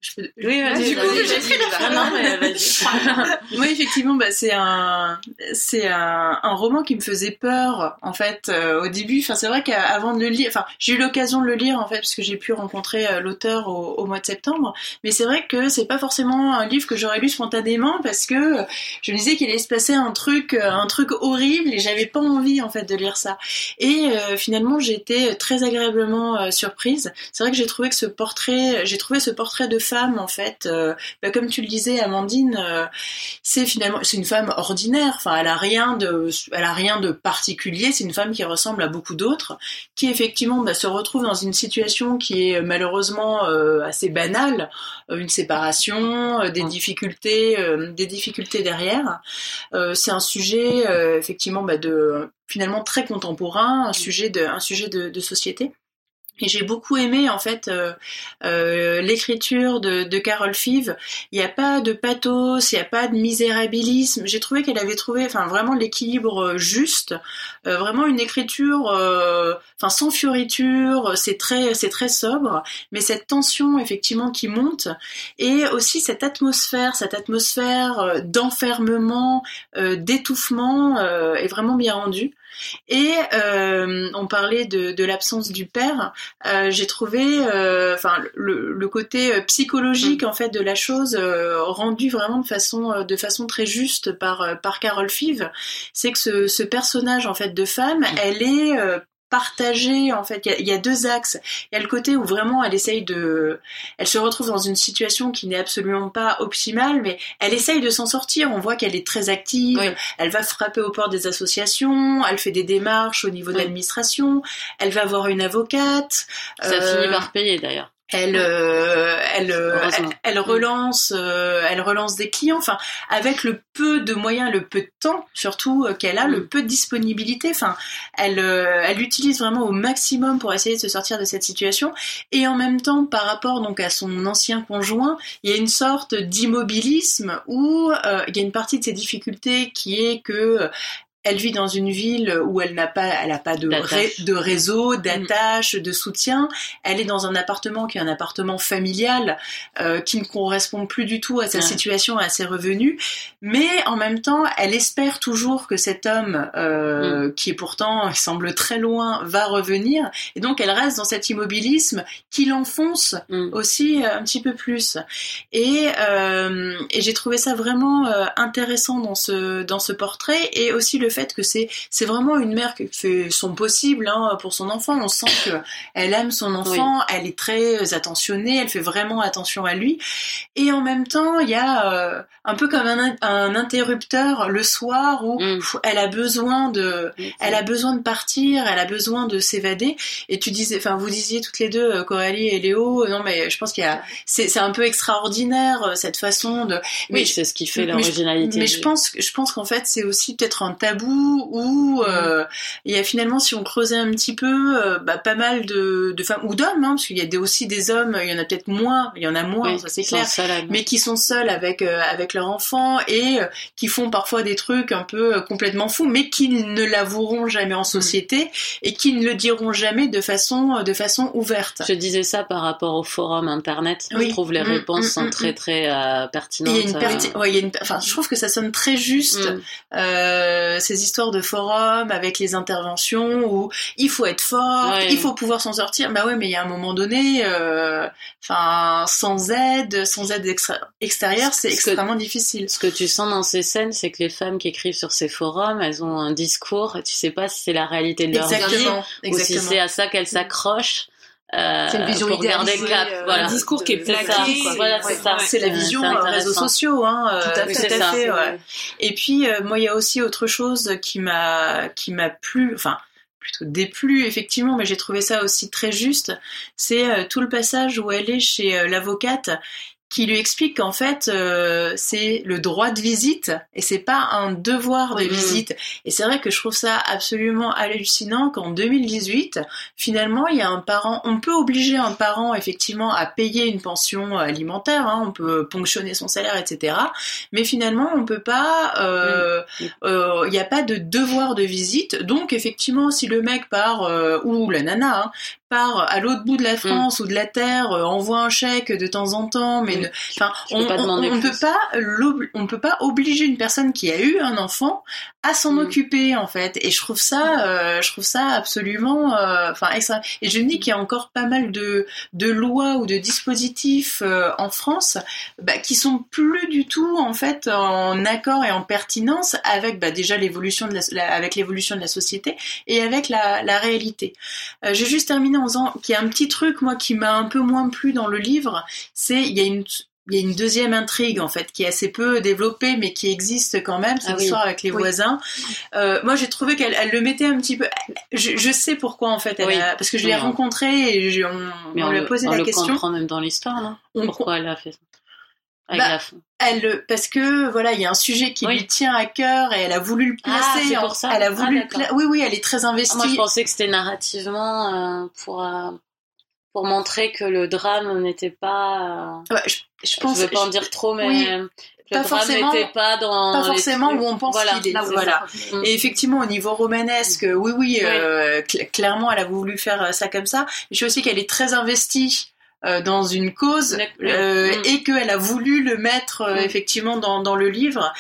je peux- Oui, vas-y, Du coup, j'ai pris la vas-y. Non, mais vas-y. [laughs] Effectivement, bah, c'est un, c'est un, un roman qui me faisait peur, en fait, euh, au début. Enfin, c'est vrai qu'avant de le lire, enfin, j'ai eu l'occasion de le lire, en fait, parce que j'ai pu rencontrer euh, l'auteur au, au mois de septembre. Mais c'est vrai que c'est pas forcément un livre que j'aurais lu spontanément, parce que je me disais qu'il allait se passer un truc, euh, un truc horrible, et j'avais pas envie, en fait, de lire ça. Et euh, finalement, j'ai été très agréablement euh, surprise. C'est vrai que j'ai trouvé que ce portrait, j'ai trouvé ce portrait de femme, en fait, euh, bah, comme tu le disais, Amandine, euh, c'est finalement, c'est une femme ordinaire. Enfin, elle a rien de, elle a rien de particulier. C'est une femme qui ressemble à beaucoup d'autres, qui effectivement bah, se retrouve dans une situation qui est malheureusement euh, assez banale, une séparation, des difficultés, euh, des difficultés derrière. C'est un sujet effectivement bah, de finalement très contemporain, un sujet de, un sujet de, de société. Et j'ai beaucoup aimé en fait euh, euh, l'écriture de, Carole Five. Il n'y a pas de pathos, il n'y a pas de misérabilisme. J'ai trouvé qu'elle avait trouvé, enfin vraiment l'équilibre juste, euh, vraiment une écriture, enfin sans fioriture. C'est très, c'est très sobre, mais cette tension effectivement qui monte et aussi cette atmosphère, cette atmosphère d'enfermement, d'étouffement est vraiment bien rendue. Et euh, on parlait de, de l'absence du père. Euh, J'ai trouvé, euh, enfin, le, le, côté euh, psychologique en fait de la chose euh, rendu vraiment de façon de façon très juste par par Carole Five. C'est que ce, ce, personnage en fait de femme, elle est partagée en fait. Il y, a, deux axes. Il y a le côté où vraiment elle essaye de, elle se retrouve dans une situation qui n'est absolument pas optimale, mais elle essaye de s'en sortir. On voit qu'elle est très active. Elle va frapper aux portes des associations. Elle fait des démarches au niveau de l'administration. Elle va voir une avocate. Ça finit euh, par payer d'ailleurs elle, euh, elle, euh, elle, mm. relance, euh, elle relance des clients. Enfin, avec le peu de moyens, le peu de temps, surtout qu'elle a, le mm. peu de disponibilité. Enfin, elle, elle utilise vraiment au maximum pour essayer de se sortir de cette situation. Et en même temps, par rapport donc à son ancien conjoint, il y a une sorte d'immobilisme où il y a une partie de ses difficultés qui est que elle vit dans une ville où elle n'a pas, elle a pas de, de réseau, mm. d'attache, de soutien. Elle est dans un appartement qui est un appartement familial euh, qui ne correspond plus du tout à sa situation, à ses revenus. Mais en même temps, elle espère toujours que cet homme, euh, mm. qui est pourtant [laughs] semble très loin, va revenir. Et donc, elle reste dans cet immobilisme qui l'enfonce mm. aussi euh, un petit peu plus. Et, euh, et j'ai trouvé ça vraiment intéressant dans ce dans ce portrait et aussi le fait que c'est c'est vraiment une mère qui fait son possible hein, pour son enfant. On sent que elle aime son enfant, elle est très attentionnée, elle fait vraiment attention à lui. Et en même temps, il y a euh, un peu comme un, un, interrupteur le soir où mm. elle a besoin de, elle a besoin de partir, elle a besoin de s'évader. Et tu disais, enfin vous disiez toutes les deux, euh, Coralie et Léo, non mais je pense qu'il y a, c'est c'est un peu extraordinaire euh, cette façon de. Mais c'est ce qui fait l'originalité. Mais, je pense, je pense qu'en fait c'est aussi peut-être un tabou où euh, il y a finalement, si on creusait un petit peu, euh, bah, pas mal de, de femmes ou d'hommes, hein, parce qu'il y a des, aussi des hommes, il y en a peut-être moins, il y en a moins, ça c'est clair, mais qui sont seuls avec euh, avec leur enfant et qui font parfois des trucs un peu complètement fous, mais qui ne l'avoueront jamais en société mm. et qui ne le diront jamais de façon de façon ouverte. Je disais ça par rapport au forum internet. Je trouve les mm, réponses mm, sont très très pertinentes. Il y a une, il y a une... Enfin, je trouve que ça sonne très juste. Ces histoires de forum avec les interventions où il faut être fort, il faut pouvoir s'en sortir. Bah ouais, mais il y a un moment donné, euh, enfin, sans aide, sans aide extérieure, c'est extrêmement difficile. Ce que tu sens dans ces scènes, c'est que les femmes qui écrivent sur ces forums, elles ont un discours, tu sais pas si c'est la réalité de leur vie ou si c'est à ça qu'elles s'accrochent. Euh, c'est une vision idéalisée, cap, euh, voilà. un discours qui est plaqué. Voilà, c'est ça. C'est la vision euh, réseaux sociaux, hein. Tout à fait. Tout à fait ouais. Et puis moi, il y a aussi autre chose qui m'a qui m'a plu, enfin plutôt déplu effectivement, mais j'ai trouvé ça aussi très juste. C'est tout le passage où elle est chez l'avocate qui lui explique qu'en fait euh, c'est le droit de visite et c'est pas un devoir de visite. Et c'est vrai que je trouve ça absolument hallucinant qu'en 2018, finalement, il y a un parent, on peut obliger un parent effectivement à payer une pension alimentaire, hein, on peut ponctionner son salaire, etc. Mais finalement, on peut pas, euh, euh, il n'y a pas de devoir de visite. Donc effectivement, si le mec part ou la nana hein, part à l'autre bout de la mm. France ou de la terre, euh, envoie un chèque de temps en temps, mais on, ne peut pas on peut pas obliger une personne qui a eu un enfant à s'en mm. occuper en fait. Et je trouve ça, euh, je trouve ça absolument, euh, enfin, et je me dis qu'il y a encore pas mal de de lois ou de dispositifs en France bah, qui sont plus du tout en fait en accord et en pertinence avec bah, déjà l'évolution de la, avec l'évolution de la société et avec la, la réalité. J'ai juste terminé en qu'il y a un petit truc, moi, qui m'a un peu moins plu dans le livre, c'est il y a une il y a une deuxième intrigue en fait qui est assez peu développée mais qui existe quand même, c'est ah l'histoire avec les voisins. Euh, moi j'ai trouvé qu'elle elle le mettait un petit peu. Je, je sais pourquoi en fait, elle parce que je l'ai rencontrée et on, on, lui a posé la on question. On comprend même dans l'histoire, non? Pourquoi elle a fait ça? Bah, elle, parce que voilà, il y a un sujet qui lui tient à cœur et elle a voulu le ah, placer. Ah, pour ça. Elle a voulu ah, Oui, oui, elle est très investie. moi, je pensais que c'était narrativement euh, pour euh, pour montrer que le drame n'était pas. Euh... Ouais, je, je pense. Je veux pas en dire trop, mais. le pas drame n'était pas dans pas forcément où on pense qu'il est. voilà. Mm. Et effectivement, au niveau romanesque, oui, oui, euh, clairement, elle a voulu faire ça comme ça. Je sais aussi qu'elle est très investie euh, dans une cause euh, mm. et qu'elle a voulu le mettre euh, mm. effectivement dans, dans le livre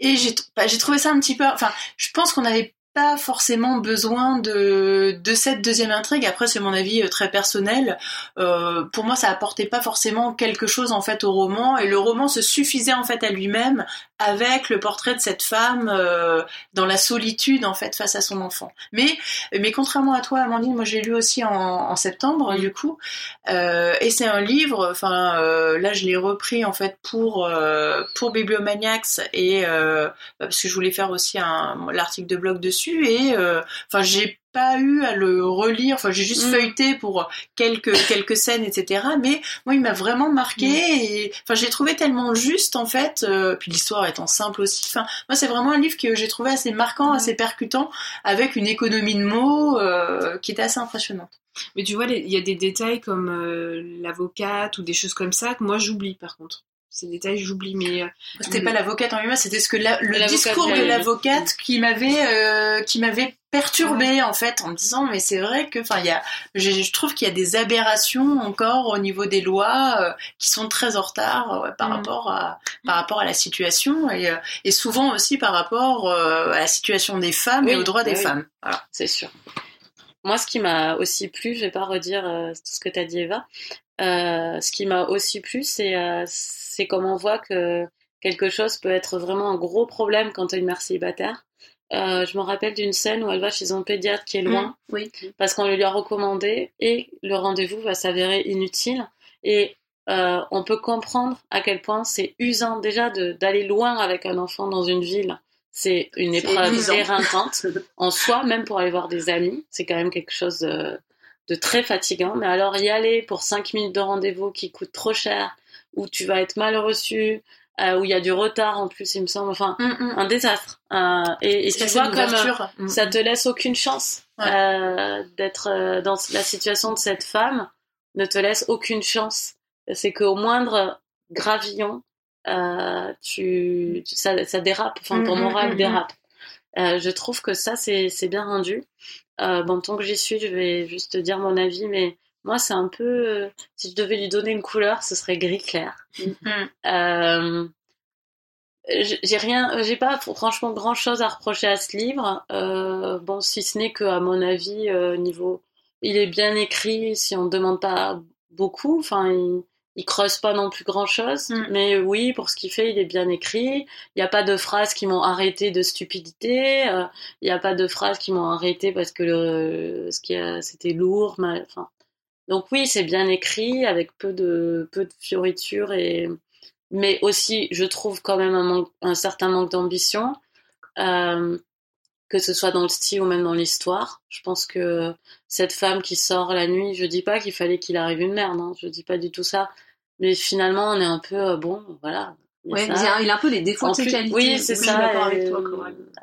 et j'ai bah, j'ai trouvé ça un petit peu enfin je pense qu'on avait pas forcément besoin de, de cette deuxième intrigue. Après, c'est mon avis euh, très personnel. Euh, pour moi, ça apportait pas forcément quelque chose en fait au roman, et le roman se suffisait en fait à lui-même avec le portrait de cette femme euh, dans la solitude en fait face à son enfant. Mais, mais contrairement à toi, Amandine, moi j'ai lu aussi en, en septembre du coup, euh, et c'est un livre. Enfin, là je l'ai repris en fait pour pour Bibliomaniacs et parce que je voulais faire aussi un l'article de blog dessus et euh, enfin j'ai pas eu à le relire enfin j'ai juste Mm. feuilleté pour quelques quelques scènes etc mais moi il m'a vraiment marqué et enfin j'ai trouvé tellement juste en fait euh, puis l'histoire étant simple aussi enfin moi c'est vraiment un livre que j'ai trouvé assez marquant Mm. assez percutant avec une économie de mots euh, qui était assez impressionnante Mais tu vois, il y a des détails comme euh, l'avocate ou des choses comme ça que moi j'oublie par contre. Ces détails, j'oublie, mais euh, c'était Mm. pas l'avocate en lui-même c'était ce que la- le discours de l'avocate qui m'avait euh, qui m'avait perturbé en fait en me disant mais c'est vrai que enfin il y a je, je trouve qu'il y a des aberrations encore au niveau des lois euh, qui sont très en retard euh, par Mm. rapport à par rapport à la situation et, euh, et souvent aussi par rapport euh, à la situation des femmes et aux droits des oui. femmes voilà c'est sûr. Moi, ce qui m'a aussi plu, je vais pas redire euh, tout ce que tu as dit, Eva. Euh, ce qui m'a aussi plu, c'est euh, comme on voit que quelque chose peut être vraiment un gros problème quand tu es une mère célibataire. Euh, je me rappelle d'une scène où elle va chez un pédiatre qui est loin Oui. parce qu'on le lui a recommandé et le rendez-vous va s'avérer inutile. Et euh, on peut comprendre à quel point c'est usant déjà d'aller loin avec un enfant dans une ville. C'est une épreuve éreintante en soi, même pour aller voir des amis. C'est quand même quelque chose de, de très fatigant. Mais alors y aller pour 5 minutes de rendez-vous qui coûte trop cher, où tu vas être mal reçu, euh, où il y a du retard en plus, il me semble. Enfin, un désastre. Euh, et, et tu vois comme... euh. Mm. ça te laisse aucune chance Ouais. euh, d'être dans la situation de cette femme ne te laisse aucune chance c'est qu'au moindre gravillon tu, ça, ça dérape enfin ton Mm, mm, moral mm, dérape Euh, je trouve que ça c'est bien rendu euh, bon tant que j'y suis je vais juste dire mon avis mais moi c'est un peu euh, si je devais lui donner une couleur ce serait gris clair Mm. euh, j'ai rien, j'ai pas franchement grand chose à reprocher à ce livre. Bon, si ce n'est que, à mon avis, niveau, il est bien écrit. Si on ne demande pas beaucoup, enfin, il, il creuse pas non plus grand chose. Mm. Mais oui, pour ce qu'il fait, il est bien écrit. Il n'y a pas de phrases qui m'ont arrêté de stupidité. euh, Il n'y a pas de phrases qui m'ont arrêté parce que le, ce qui c'était lourd. mal- Enfin, donc oui, c'est bien écrit avec peu de peu de fioritures et mais aussi je trouve quand même un, manque- un certain manque d'ambition, euh, que ce soit dans le style ou même dans l'histoire. Je pense que cette femme qui sort la nuit, je dis pas qu'il fallait qu'il arrive une merde, hein, je dis pas du tout ça, mais finalement on est un peu euh, bon, voilà. il a Ouais, ça. il a, il a un peu les défauts de ses qualités. oui, c'est ça. avec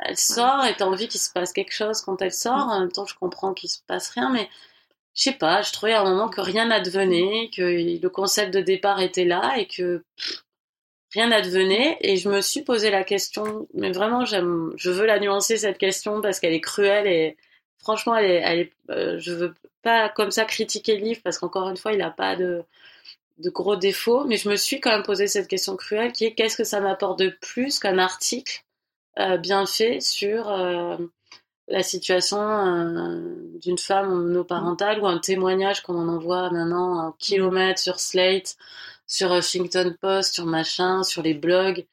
Elle, sort et t'as envie qu'il se passe quelque chose quand elle sort. En même temps, je comprends qu'il se passe rien, mais je sais pas. Je trouvais à un moment que rien n'advenait, que le concept de départ était là et que pff, rien n'advenait. Et je me suis posé la question, mais vraiment, je veux la nuancer cette question parce qu'elle est cruelle et franchement, elle est, elle est, euh, je veux pas comme ça critiquer le livre parce qu'encore une fois, il a pas de gros défauts, mais je me suis quand même posé cette question cruelle qui est qu'est-ce que ça m'apporte de plus qu'un article euh, bien fait sur euh, la situation d'une femme monoparentale ou un témoignage comme on en voit maintenant un kilomètre sur Slate, sur Huffington Post, sur machin, sur les blogs.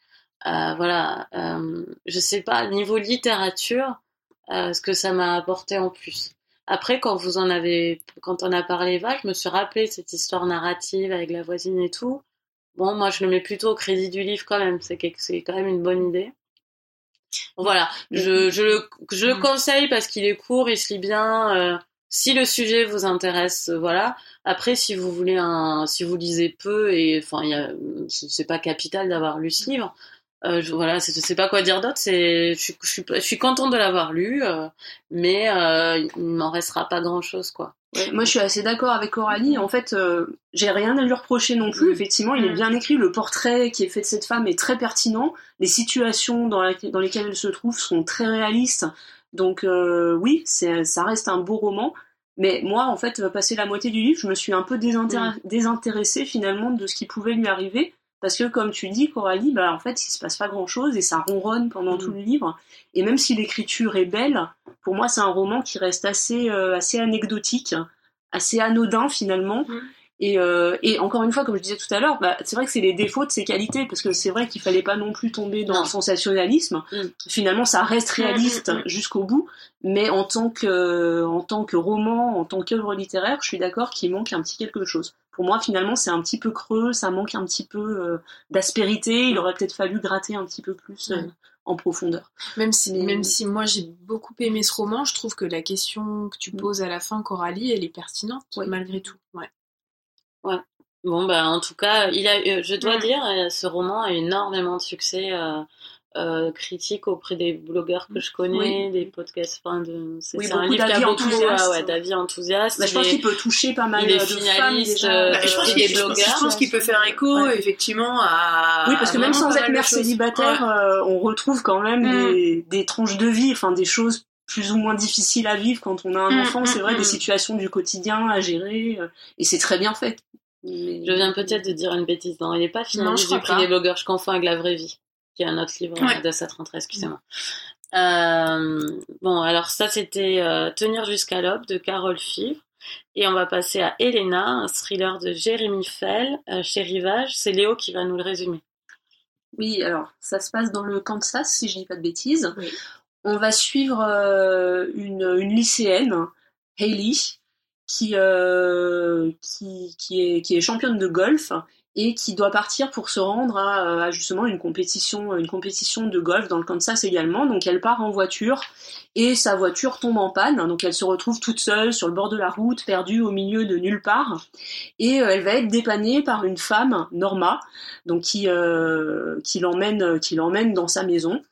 Euh, voilà, euh, je sais pas, niveau littérature, euh, ce que ça m'a apporté en plus. Après, quand vous en avez, quand on a parlé Eva, je me suis rappelé cette histoire narrative avec la voisine et tout. Bon, moi, je le mets plutôt au crédit du livre quand même. C'est quand même une bonne idée. Voilà, je, je le, je le Mm. conseille parce qu'il est court, il se lit bien. Si le sujet vous intéresse, euh, voilà. Après, si vous voulez un, si vous lisez peu et enfin, c'est pas capital d'avoir lu ce livre. Euh, je, voilà, je sais pas quoi dire d'autre. C'est, je, suis- je suis, je suis contente de l'avoir lu, euh, mais euh, il m'en restera pas grand chose, quoi. Ouais, moi, je suis assez d'accord avec Coralie. En fait, j'ai rien à lui reprocher non plus. Mm. Effectivement, il est Mm. bien écrit. Le portrait qui est fait de cette femme est très pertinent. Les situations dans, la- dans lesquelles elle se trouve sont très réalistes. Donc, oui, ça reste un beau roman. Mais moi, en fait, passé la moitié du livre, je me suis un peu désintér- désintéressée finalement de ce qui pouvait lui arriver. parce que comme tu dis, Coralie, bah, en fait, il se passe pas grand-chose et ça ronronne pendant tout le livre. Et même si l'écriture est belle, pour moi, c'est un roman qui reste assez, euh, assez anecdotique, assez anodin finalement. Mm. Et, euh, et encore une fois, comme je disais tout à l'heure, bah, c'est vrai que c'est les défauts de ses qualités, parce que c'est vrai qu'il fallait pas non plus tomber dans Non. le sensationnalisme. Mm. Finalement, ça reste réaliste Mm, mm, mm. jusqu'au bout, mais en tant que, en tant que roman, en tant qu'œuvre littéraire, je suis d'accord qu'il manque un petit quelque chose. Pour moi, finalement, c'est un petit peu creux, ça manque un petit peu euh, d'aspérité. Il aurait peut-être fallu gratter un petit peu plus euh, en profondeur. Même si, Mais- même si moi j'ai beaucoup aimé ce roman, je trouve que la question que tu poses à la fin, Coralie, elle est pertinente Oui. malgré tout. Ouais. Bon, bah, en tout cas, il a, je dois Mm. dire, euh, ce roman a énormément de succès euh, euh, critique auprès des blogueurs que je connais, des podcasts. Enfin, de, c'est Oui, un livre d'avis beaucoup enthousiastes. ouais, ouais, d'avis enthousiastes. Bah, je pense qu'il peut toucher pas mal de femmes finaliste, déjà. euh, Bah, je pense et qu'il peut faire écho Ouais. effectivement à. Oui, parce que même sans être mère célibataire, euh, on retrouve quand même Mm. des, des tranches de vie, enfin des choses plus ou moins difficiles à vivre quand on a un enfant. C'est vrai, des situations du quotidien à gérer, et c'est très bien fait. Mais- Je viens peut-être de dire une bêtise. Non, il n'est pas finaliste du prix des blogueurs. Je confonds avec La Vraie Vie, qui est un autre livre Ouais. de cette rentrée, excusez-moi. Euh, bon, alors ça, c'était euh, Tenir jusqu'à l'aube de Carole Fivre. Et on va passer à Elena, un thriller de Jérémy Fell euh, chez Rivage. C'est Léo qui va nous le résumer. Oui, alors ça se passe dans le Kansas, si je dis pas de bêtises. Oui. On va suivre euh, une, une lycéenne, Hailey, qui, euh, qui, qui, est, qui est championne de golf et qui doit partir pour se rendre à, à justement une compétition, une compétition de golf dans le Kansas également. Donc elle part en voiture et sa voiture tombe en panne. Donc elle se retrouve toute seule sur le bord de la route, perdue au milieu de nulle part. Et euh, elle va être dépannée par une femme, Norma, donc qui, euh, qui l'emmène qui l'emmène dans sa maison.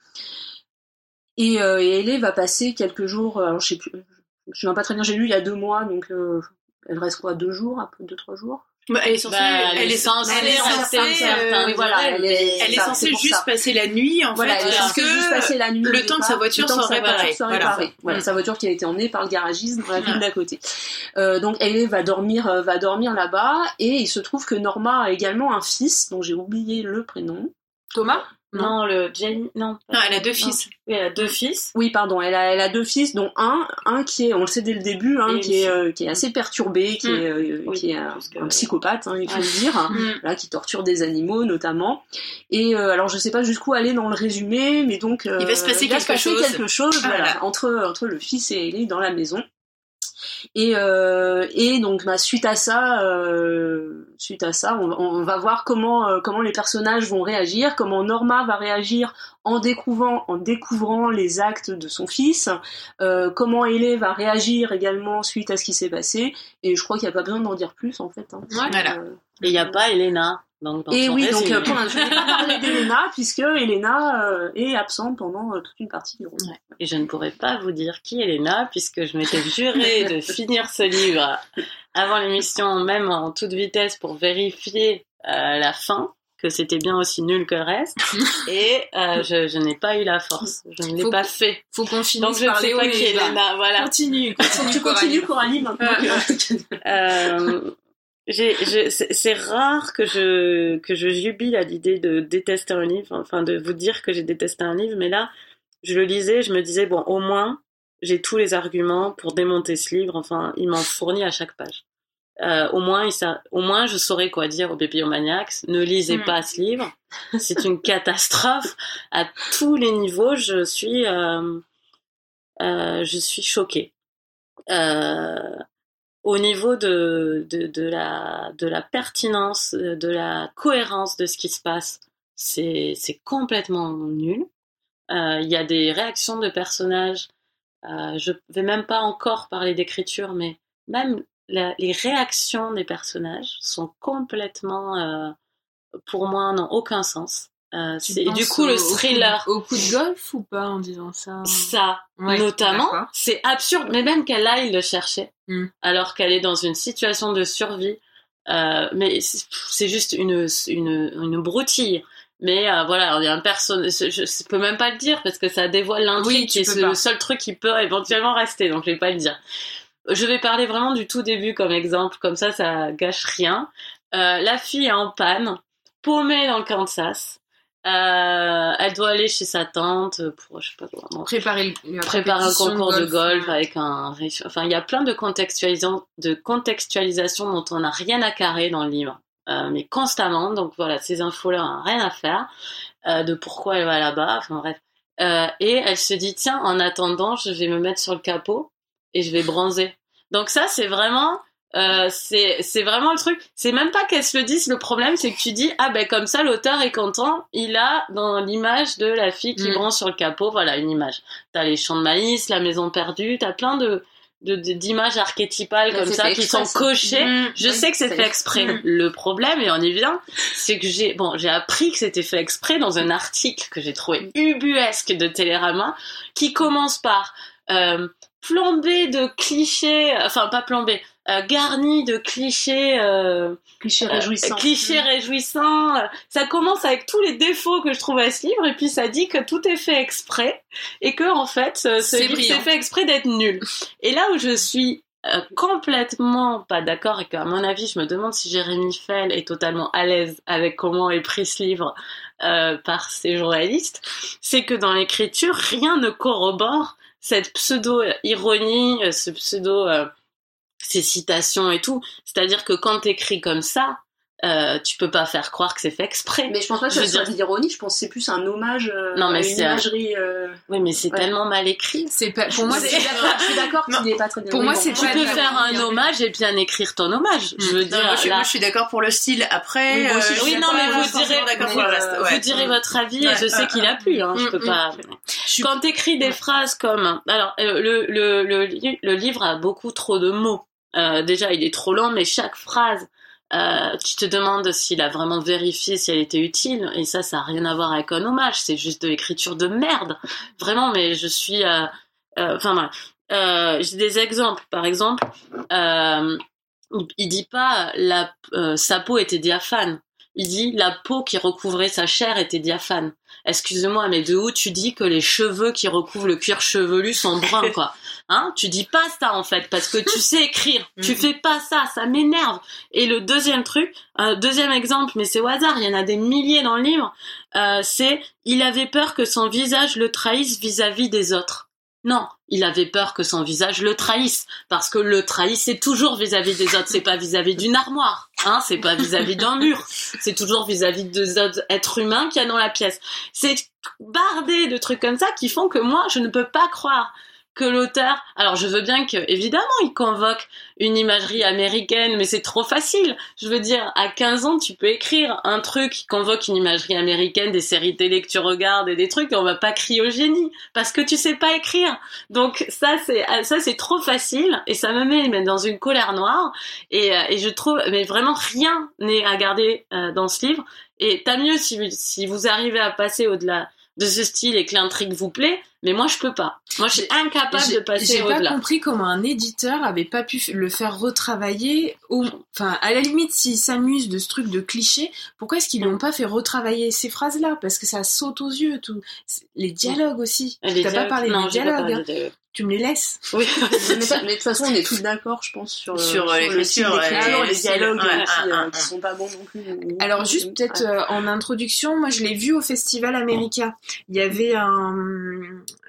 Et, euh, et Ellie va passer quelques jours, alors je sais plus, je me souviens pas très bien, j'ai lu il y a deux mois, donc euh, elle reste quoi, deux jours, un peu deux trois jours? Bah, elle est censée, Bah, elle est censée elle est rester censée, un certain euh, oui, voilà, elle est- elle est ça, c'est censée juste ça. passer la nuit en Voilà, fait, elle est parce censée que juste passer la nuit au le temps que sa voiture soit sa voiture réparée. soit Voilà. réparée. Voilà, Mm. sa voiture qui a été emmenée par le garagiste dans la ville Ouais. d'à côté. Euh, donc Ellie va dormir, euh, va dormir là-bas, et il se trouve que Norma a également un fils dont j'ai oublié le prénom. Thomas? Non, le Jamie, non. Non, elle a deux fils. Oui, elle a deux fils. Oui, pardon, elle a, elle a deux fils, dont un, un qui est, on le sait dès le début, hein, qui, est, euh, qui est assez perturbé, qui Mm. est, euh, Oui, qui est un, parce que- un psychopathe, hein, il faut le dire, Mm. là, qui torture des animaux notamment. Et euh, alors, je sais pas jusqu'où aller dans le résumé, mais donc euh, Il va se passer quelque passer chose. quelque chose, Voilà. voilà, entre entre le fils et Ellie dans la maison. Et, euh, et donc bah, suite à ça, euh, suite à ça, on, on va voir comment euh, comment les personnages vont réagir, comment Norma va réagir en découvrant en découvrant les actes de son fils, euh, comment Ellie va réagir également suite à ce qui s'est passé. Et je crois qu'il n'y a pas besoin d'en dire plus en fait. hein. Ouais. Voilà. Et il n'y a pas Elena. Donc, dans et oui, donc euh, pour je n'ai pas parlé d'Elena [laughs] puisque Elena euh, est absente pendant euh, toute une partie du roman. Et je ne pourrais pas vous dire qui est Elena, puisque je m'étais juré [laughs] de finir ce livre avant l'émission, même en toute vitesse, pour vérifier euh, la fin, que c'était bien aussi nul que le reste. [laughs] Et euh, je, je n'ai pas eu la force. Je ne l'ai pas fait. Faut qu'on Donc finisse je ne sais pas qui est. Elena. Voilà. Continue, continue, Tu continues Coralie maintenant Euh, c'est rare que je que je jubile à l'idée de détester un livre, enfin de vous dire que j'ai détesté un livre, mais là, je le lisais, je me disais bon, au moins j'ai tous les arguments pour démonter ce livre. Enfin, il m'en fournit à chaque page. Euh, au moins, il sa- au moins, je saurais quoi dire aux bibliomaniacs. Ne lisez Mm. pas ce livre. C'est une catastrophe à tous les niveaux. Je suis, euh, euh, je suis choquée. Euh, au niveau de, de, de, la, de la pertinence, euh, de la cohérence de ce qui se passe, c'est complètement nul. Euh, Il y a des réactions de personnages. Euh, je vais même pas encore parler d'écriture, mais même la- les réactions des personnages sont complètement, euh, pour moi, n'ont aucun sens. Euh, et du coup, le au- au coup- thriller, Au coup de golf ou pas en disant ça ça, Ouais, notamment, c'est absurde, mais même qu'elle aille le chercher, Mm. alors qu'elle est dans une situation de survie. Euh, mais c'est juste une, une, une broutille. Mais euh, voilà, il y a un personnage, je, je peux même pas le dire parce que ça dévoile l'intrigue Oui, et c'est le seul truc qui peut éventuellement rester, donc je vais pas le dire. Je vais parler vraiment du tout début comme exemple, comme ça, ça gâche rien. La fille est en panne. paumée dans le Kansas. Euh, elle doit aller chez sa tante pour, je sais pas comment, Préparer, le, préparer un concours de golf avec un, enfin, il y a plein de contextualisation, de contextualisation dont on n'a rien à carrer dans le livre, euh, mais constamment. Donc voilà, ces infos-là, rien à faire euh, de pourquoi elle va là-bas. Enfin bref. Et elle se dit tiens, en attendant, je vais me mettre sur le capot et je vais bronzer. Donc ça, c'est vraiment euh, c'est c'est vraiment le truc. C'est même pas qu'elle se le dise. Le problème, c'est que tu dis ah ben comme ça, l'auteur est content. Il a dans l'image de la fille qui Mm. bronze sur le capot, voilà une image. T'as les champs de maïs, la maison perdue. T'as plein de d'images archétypales comme ça qui sont cochées. Mm. Je Oui, sais que c'est fait exprès. Le problème, et on y vient, c'est que j'ai bon, j'ai appris que c'était fait exprès dans un article que j'ai trouvé ubuesque de Télérama, qui commence par euh, plombé de clichés, enfin pas plombé, euh, garni de clichés, euh, Cliché euh, réjouissant. clichés réjouissants. Euh, Ça commence avec tous les défauts que je trouve à ce livre, et puis ça dit que tout est fait exprès, et que en fait, euh, ce C'est livre brillant. c'est fait exprès d'être nul. Et là où je suis euh, complètement pas d'accord et qu'à mon avis, je me demande si Jérémy Fell est totalement à l'aise avec comment est pris ce livre euh, par ces journalistes, c'est que dans l'écriture, rien ne corrobore cette pseudo-ironie, ce pseudo... euh, ces citations et tout. C'est-à-dire que quand t'écris comme ça, euh, tu peux pas faire croire que c'est fait exprès. Mais je pense pas que veux soit dire- de l'ironie, je pense que c'est plus un hommage euh, Non, mais à une imagerie. euh, Oui, mais c'est Ouais. tellement mal écrit. C'est pas, pour moi, je c'est suis d'accord- je suis d'accord qu'il n'est pas très bien. Pour moi, bon. c'est Tu peux faire un hommage et bien écrire ton hommage. Je veux Non, dire, moi, je, suis- là- moi, je suis d'accord pour le style. Après, Oui, moi aussi, euh, non, mais vous direz, d'accord mais, pour le reste. ouais. vous direz votre avis Ouais, et je sais qu'il a plu. Hein, je Mm, peux mm. pas. Quand t'écris des phrases comme, alors le, le, le, li- le livre a beaucoup trop de mots. Euh, déjà, il est trop long, mais chaque phrase, euh, tu te demandes s'il a vraiment vérifié si elle était utile. Et ça, ça a rien à voir avec un hommage. C'est juste de l'écriture de merde. Vraiment, mais je suis, euh, enfin. Euh, j'ai des exemples. Par exemple, il, dit pas la, sa peau était diaphane. Il dit la peau qui recouvrait sa chair était diaphane. Excuse-moi, mais de où tu dis que les cheveux qui recouvrent le cuir chevelu sont bruns, quoi [laughs] Hein Tu dis pas ça en fait parce que tu sais écrire. Tu Mhm. fais pas ça, ça m'énerve. Et le deuxième truc, un deuxième exemple, mais c'est au hasard, il y en a des milliers dans le livre. euh, c'est il avait peur que son visage le trahisse vis-à-vis des autres. Non, il avait peur que son visage le trahisse, parce que le trahit, c'est toujours vis-à-vis des autres, c'est pas vis-à-vis d'une armoire, hein, c'est pas vis-à-vis d'un mur, c'est toujours vis-à-vis des autres êtres humains qu'il y a dans la pièce. C'est bardé de trucs comme ça qui font que moi, je ne peux pas croire que l'auteur, alors je veux bien que, évidemment, il convoque une imagerie américaine, mais c'est trop facile. Je veux dire, à 15 ans, tu peux écrire un truc qui convoque une imagerie américaine, des séries télé que tu regardes et des trucs, et on va pas crier au génie, parce que tu sais pas écrire. Donc ça, c'est, ça, c'est trop facile, et ça me met mais dans une colère noire, et, euh, et je trouve, mais vraiment rien n'est à garder euh, dans ce livre. Et tant mieux si, si vous arrivez à passer au-delà de ce style et que l'intrigue vous plaît, mais moi je peux pas. Moi je suis incapable de passer J'ai pas au-delà. compris comment un éditeur avait pas pu le faire retravailler. Au... Enfin, à la limite, s'il s'amuse de ce truc de cliché, pourquoi est-ce qu'ils lui ont pas fait retraavailler ces phrases-là? Parce que ça saute aux yeux, tout. Les dialogues aussi. T'as pas dialogues- parlé non, des j'ai pas parlé dialogues. dialogues. Tu me les laisses. [laughs] Oui, [laughs] mais, de toute façon, on est tous d'accord, je pense, sur, Sur, le- style ouais, les dialogues ouais, aussi, ah, euh, ah, qui sont pas bons non plus. Alors juste peut-être Ouais. euh, en introduction, moi je l'ai vu au Festival America. Il y avait un,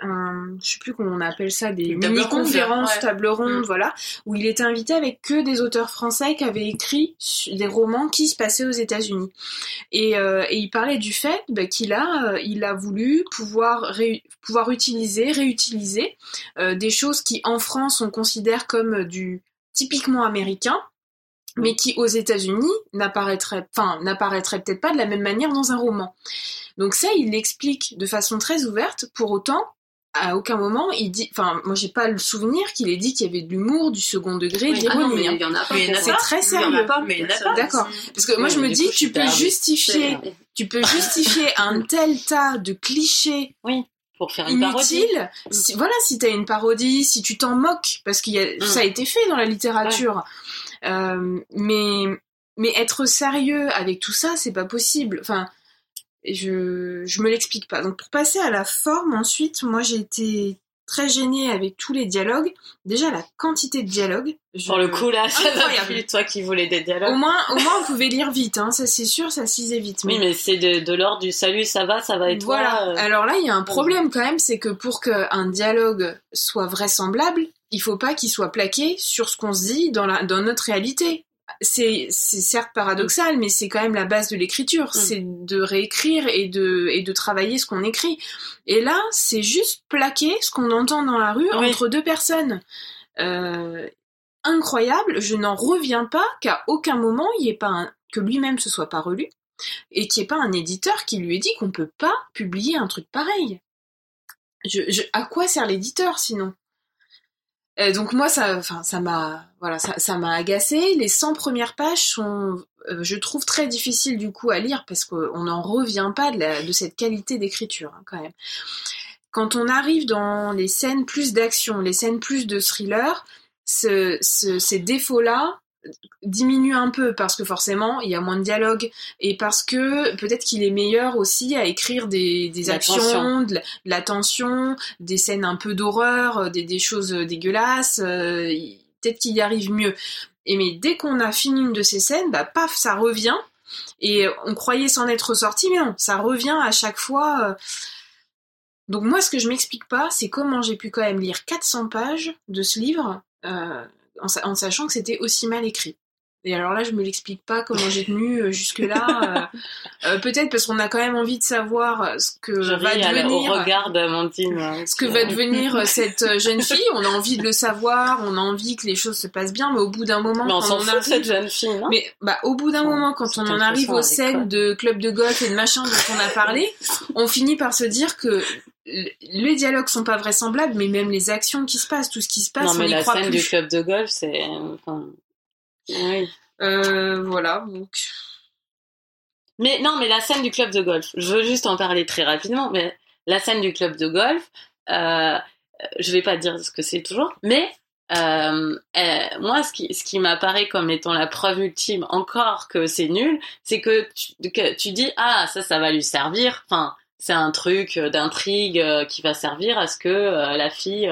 un je sais plus comment on appelle ça, des Une table mini ronde, conférences, ouais. table ronde, Mm. voilà, où il était invité avec que des auteurs français qui avaient écrit des romans qui se passaient aux États-Unis. Et, euh, et il parlait du fait bah, qu'il a, il a voulu pouvoir ré- pouvoir utiliser, réutiliser des choses qui en France on considère comme du typiquement américain mais qui aux États-Unis n'apparaîtrait, enfin, n'apparaîtrait peut-être pas de la même manière dans un roman. Donc ça, il l'explique de façon très ouverte. Pour autant, à aucun moment, il dit, enfin, moi j'ai pas le souvenir qu'il ait dit qu'il y avait de l'humour, du second degré, de Ah non, l'ironie. mais hein. il y en a pas. En a C'est pas. très Il y en a sérieux. pas, mais il y en a pas. D'accord. Parce que moi Oui, je me dis, tu peux justifier, tu peux justifier un tel tas de clichés pour faire une parodie. inutile. Si, voilà, si t'as une parodie, si tu t'en moques, parce qu'il y a, Mm. ça a été fait dans la littérature. Euh, mais, mais être sérieux avec tout ça, c'est pas possible. Enfin, je, je me l'explique pas. Donc pour passer à la forme, ensuite, moi j'ai été très gênée avec tous les dialogues. Déjà, la quantité de dialogues. je- Pour le coup, là, ça va plus, toi qui voulais des dialogues. Au moins, au moins, on pouvait lire vite, hein, ça c'est sûr, ça se lisait vite. Oui, mais c'est de, de l'ordre du salut, ça va, ça va et toi Voilà. euh, Alors là, il y a un problème quand même, c'est que pour qu'un dialogue soit vraisemblable, il faut pas qu'il soit plaqué sur ce qu'on se dit dans, la, dans notre réalité. C'est c'est certes paradoxal, mais c'est quand même la base de l'écriture. Mm. C'est de réécrire et de, et de travailler ce qu'on écrit. Et là, c'est juste plaquer ce qu'on entend dans la rue Oui. entre deux personnes. Euh, incroyable, je n'en reviens pas qu'à aucun moment il y ait pas un, que lui-même se soit pas relu et qu'il n'y ait pas un éditeur qui lui ait dit qu'on peut pas publier un truc pareil. Je, je, à quoi sert l'éditeur sinon? Euh, Donc moi ça, enfin ça m'a, voilà, ça m'a agacé. Les 100 premières pages sont, euh, je trouve très difficiles du coup à lire parce qu'on n'en revient pas de, cette qualité d'écriture hein, quand même. Quand on arrive dans les scènes plus d'action, les scènes plus de thriller, ce- ces défauts-là diminuent un peu parce que forcément il y a moins de dialogue et parce que peut-être qu'il est meilleur aussi à écrire des, actions, tension. de la, tension, des scènes un peu d'horreur, euh, des, des choses dégueulasses. euh, peut-être qu'il y arrive mieux. Et mais dès qu'on a fini une de ces scènes, bah paf, ça revient. Et on croyait s'en être sorti, mais non, ça revient à chaque fois. euh. Donc moi, ce que je m'explique pas, c'est comment j'ai pu quand même lire 400 pages de ce livre euh, en, sa- en sachant que c'était aussi mal écrit. Et alors là, je me l'explique pas comment j'ai tenu euh, jusque-là. euh, euh, Peut-être parce qu'on a quand même envie de savoir ce que je va au devenir regard d'Amandine. euh, ce que va devenir cette jeune fille. On a envie de le savoir, on a envie que les choses se passent bien, mais au bout d'un moment, Mais on s'en fout arrive- de cette jeune fille, non mais bah, au bout d'un Enfin, moment, quand on en arrive aux scènes de club de golf et de machin dont on a parlé, [laughs] on finit par se dire que les dialogues sont pas vraisemblables, mais même les actions qui se passent, tout ce qui se passe, Non, on mais y la croit scène plus. du club de golf, c'est. Enfin... Oui. Euh, voilà. Donc... Mais non, mais la scène du club de golf, je veux juste en parler très rapidement, mais la scène du club de golf, euh, je vais pas dire ce que c'est toujours, mais euh, euh, moi, ce qui, ce qui m'apparaît comme étant la preuve ultime encore que c'est nul, c'est que tu, que tu dis ah ça, ça va lui servir. Enfin, c'est un truc euh, d'intrigue euh, qui va servir à ce que euh, la fille,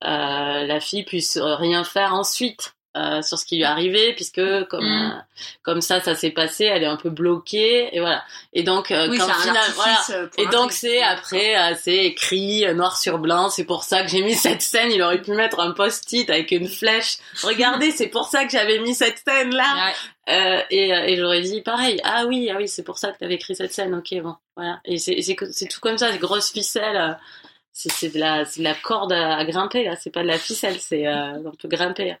la fille puisse rien faire ensuite. Euh, sur ce qui lui est arrivé puisque comme Mm. euh, comme ça ça s'est passé elle est un peu bloquée et voilà. Et donc euh, Oui, quand final- voilà. euh, et donc c'est après euh, c'est écrit noir sur blanc c'est pour ça que j'ai mis [laughs] cette scène. Il aurait pu mettre un post-it avec une flèche. Regardez [laughs] c'est pour ça que j'avais mis cette scène là euh, et, et j'aurais dit pareil ah oui ah oui c'est pour ça que t'avais écrit cette scène. Ok bon voilà et c'est c'est tout comme ça c'est grosse ficelle c'est de la c'est de la corde à, à grimper là. C'est pas de la ficelle c'est euh, on peut grimper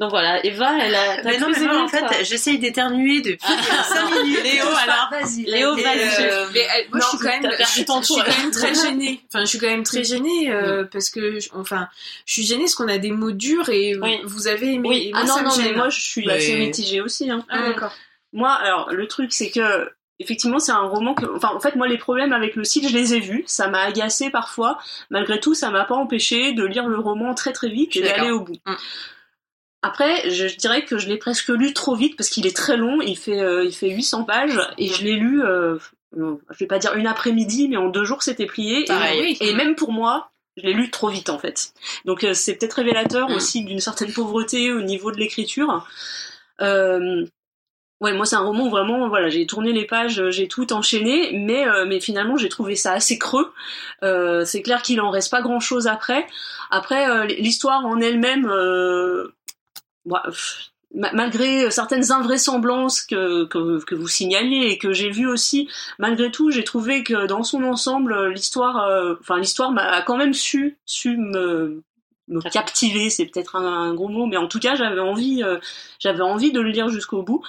donc voilà Eva elle a Mais non, mais moi, en fait, j'essaye d'éternuer depuis Ah, 5 minutes. Léo alors Vas-y. Léo Et, vas-y euh, Mais euh, moi, non, je suis quand même, t'as perdu je, ton je suis tour. quand même très [laughs] gênée. Enfin, je suis quand même très gênée euh, parce que, je- enfin, je suis gênée parce qu'on a des mots durs et Oui. vous avez aimé. Oui. et moi, Ah ça non, me non, mais moi je suis assez mitigée aussi. Hein. Ah, d'accord. Moi, alors, le truc, c'est que, effectivement, c'est un roman que, enfin, en fait, moi, les problèmes avec le style, je les ai vus. Ça m'a agacé parfois. Malgré tout, ça m'a pas empêché de lire le roman très très vite et d'aller au bout. Mm. Après, je dirais que je l'ai presque lu trop vite parce qu'il est très long. Il fait, euh, il fait 800 pages et je l'ai lu, euh, euh, je vais pas dire une après-midi, mais en deux jours, c'était plié. Et- même pour moi, je l'ai lu trop vite en fait. Donc euh, c'est peut-être révélateur Mm. aussi d'une certaine pauvreté au niveau de l'écriture. Euh, ouais, moi c'est un roman où vraiment, voilà, j'ai tourné les pages, j'ai tout enchaîné, mais euh, mais finalement j'ai trouvé ça assez creux. Euh, c'est clair qu'il en reste pas grand chose après. Après euh, l'histoire en elle-même, euh, pff, malgré certaines invraisemblances que, que, que vous signaliez et que j'ai vues aussi, malgré tout, j'ai trouvé que dans son ensemble, l'histoire, euh, enfin l'histoire m'a quand même su, su me, me captiver, c'est peut-être un, un gros mot, mais en tout cas, j'avais envie, euh, j'avais envie de le lire jusqu'au bout.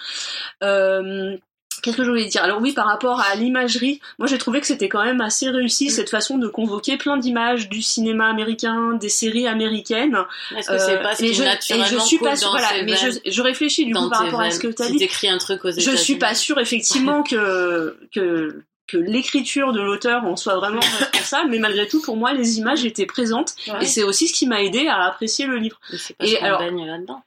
Euh, Qu'est-ce que je voulais dire? Alors oui, par rapport à l'imagerie, moi j'ai trouvé que c'était quand même assez réussi cette façon de convoquer plein d'images du cinéma américain, des séries américaines. est-ce que c'est Euh, pas ce qui je, et naturellement je suis pas sûre, voilà, mais je, je réfléchis du coup par rapport à ce que tu as Si dit. un truc aux Je suis pas sûre effectivement que que que l'écriture de l'auteur en soit vraiment responsable, mais malgré tout, pour moi, les images étaient présentes, Ouais. et c'est aussi ce qui m'a aidé à apprécier le livre. C'est parce Et alors- là-dedans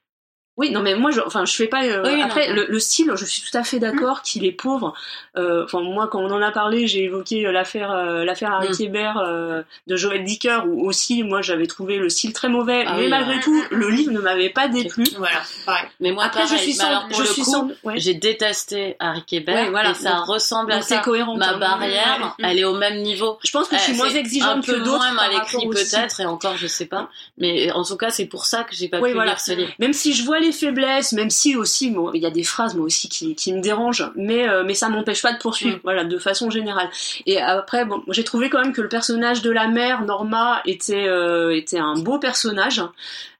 Oui, non, mais moi, je, enfin, je fais pas. euh, Oui, après, le, le style, je suis tout à fait d'accord qu'il est pauvre. Euh, Enfin, moi, quand on en a parlé, j'ai évoqué euh, l'affaire, euh, l'affaire Harry Mm. Kéber euh, de Joël Dicker, où aussi, moi, j'avais trouvé le style très mauvais. Ah mais oui, malgré ouais. tout, le livre ne m'avait pas déplu. Voilà, pareil. Mais moi, Après, je suis sans, alors, pour je le suis coup, sans, ouais. j'ai détesté Harry Kéber Ouais, voilà. et ça Donc- ressemble à Donc c'est ça. cohérent. Ma barrière, Mm. elle est au même niveau. Je pense que je suis moins exigeante un que peu d'autres. moins mal par rapport écrit peut-être et encore je sais pas mais en tout cas c'est pour ça que j'ai pas pu lire ce livre Même si je vois les faiblesses, même si aussi, bon, il y a des phrases moi aussi qui, qui me dérangent, mais euh, mais ça m'empêche pas de poursuivre, Mm. voilà, de façon générale. Et après, bon, j'ai trouvé quand même que le personnage de la mère Norma était euh, était un beau personnage.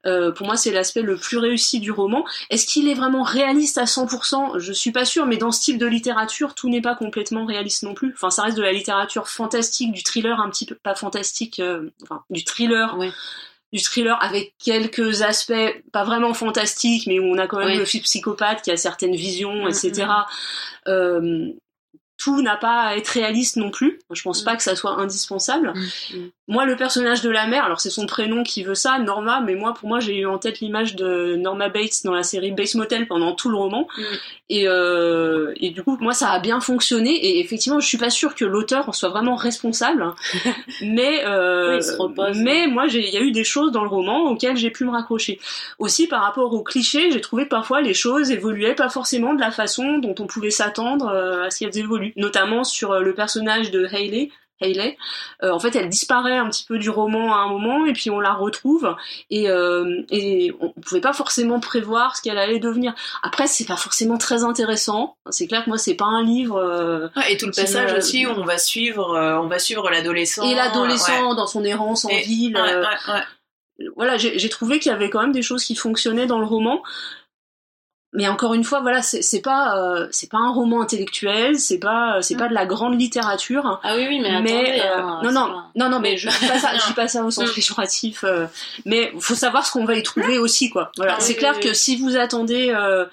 Euh, pour moi, c'est l'aspect le plus réussi du roman. Est-ce qu'il est vraiment réaliste à 100% Je suis pas sûre, mais dans ce type de littérature, tout n'est pas complètement réaliste non plus. Enfin, ça reste de la littérature fantastique, du thriller un petit peu pas fantastique, euh, enfin du thriller. Du thriller avec quelques aspects pas vraiment fantastiques, mais où on a quand même Oui. le fils psychopathe qui a certaines visions, Mm, etc. Euh, tout n'a pas à être réaliste non plus. Je pense Mm. pas que ça soit indispensable. Mm, mm. Moi, le personnage de la mère, alors c'est son prénom qui veut ça, Norma, mais moi, pour moi, j'ai eu en tête l'image de Norma Bates dans la série Bates Motel pendant tout le roman. Et, euh, et du coup, moi, ça a bien fonctionné. Et effectivement, je suis pas sûre que l'auteur en soit vraiment responsable. [laughs] mais, euh, Oui, repose. mais moi, il y a eu des choses dans le roman auxquelles j'ai pu me raccrocher. Aussi, par rapport aux clichés, j'ai trouvé que parfois les choses évoluaient pas forcément de la façon dont on pouvait s'attendre euh, à ce qu'elles évoluent. Notamment sur euh, le personnage de Hayley. Hayley, Euh, en fait, elle disparaît un petit peu du roman à un moment et puis on la retrouve et, euh, et on pouvait pas forcément prévoir ce qu'elle allait devenir. Après, c'est pas forcément très intéressant. C'est clair que moi, c'est pas un livre. euh, Ouais, et tout le passage me- aussi où on va suivre, on va suivre l'adolescent. et l'adolescent ouais. dans son errance en Et- ville. Ouais, voilà, j'ai j'ai trouvé qu'il y avait quand même des choses qui fonctionnaient dans le roman. Mais encore une fois, voilà, c'est pas euh, c'est pas un roman intellectuel, c'est pas c'est pas de la grande littérature. ah oui oui mais, Mais, attendez euh, hein, non non pas- non non mais je dis pas ça, je dis pas ça au sens Mm. péjoratif. euh, mais faut savoir ce qu'on va y trouver aussi quoi. Voilà, Ah c'est oui, clair oui, que oui. si vous attendez euh,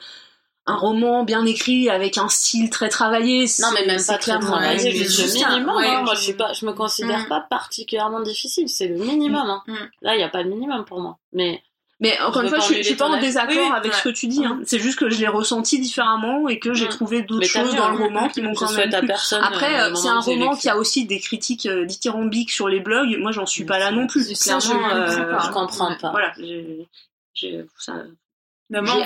un roman bien écrit avec un style très travaillé, non mais c'est- même pas très travaillé juste le minimum ouais, hein. moi je- suis pas je me considère Mm. pas particulièrement difficile c'est le minimum hein. Mm. là il y a pas le minimum pour moi mais Mais encore une fois, je, je suis pas en désaccord Oui, avec ce que tu dis. Hein. C'est juste que je l'ai ressenti différemment et que j'ai trouvé d'autres choses dans hein. le roman qui m'ont quand même plu. personne Après, euh, euh, c'est un roman qui a aussi des critiques euh, dithyrambiques sur les blogs. Moi, j'en suis pas là non plus. Clairement, euh, pas. je comprends pas Voilà, j'ai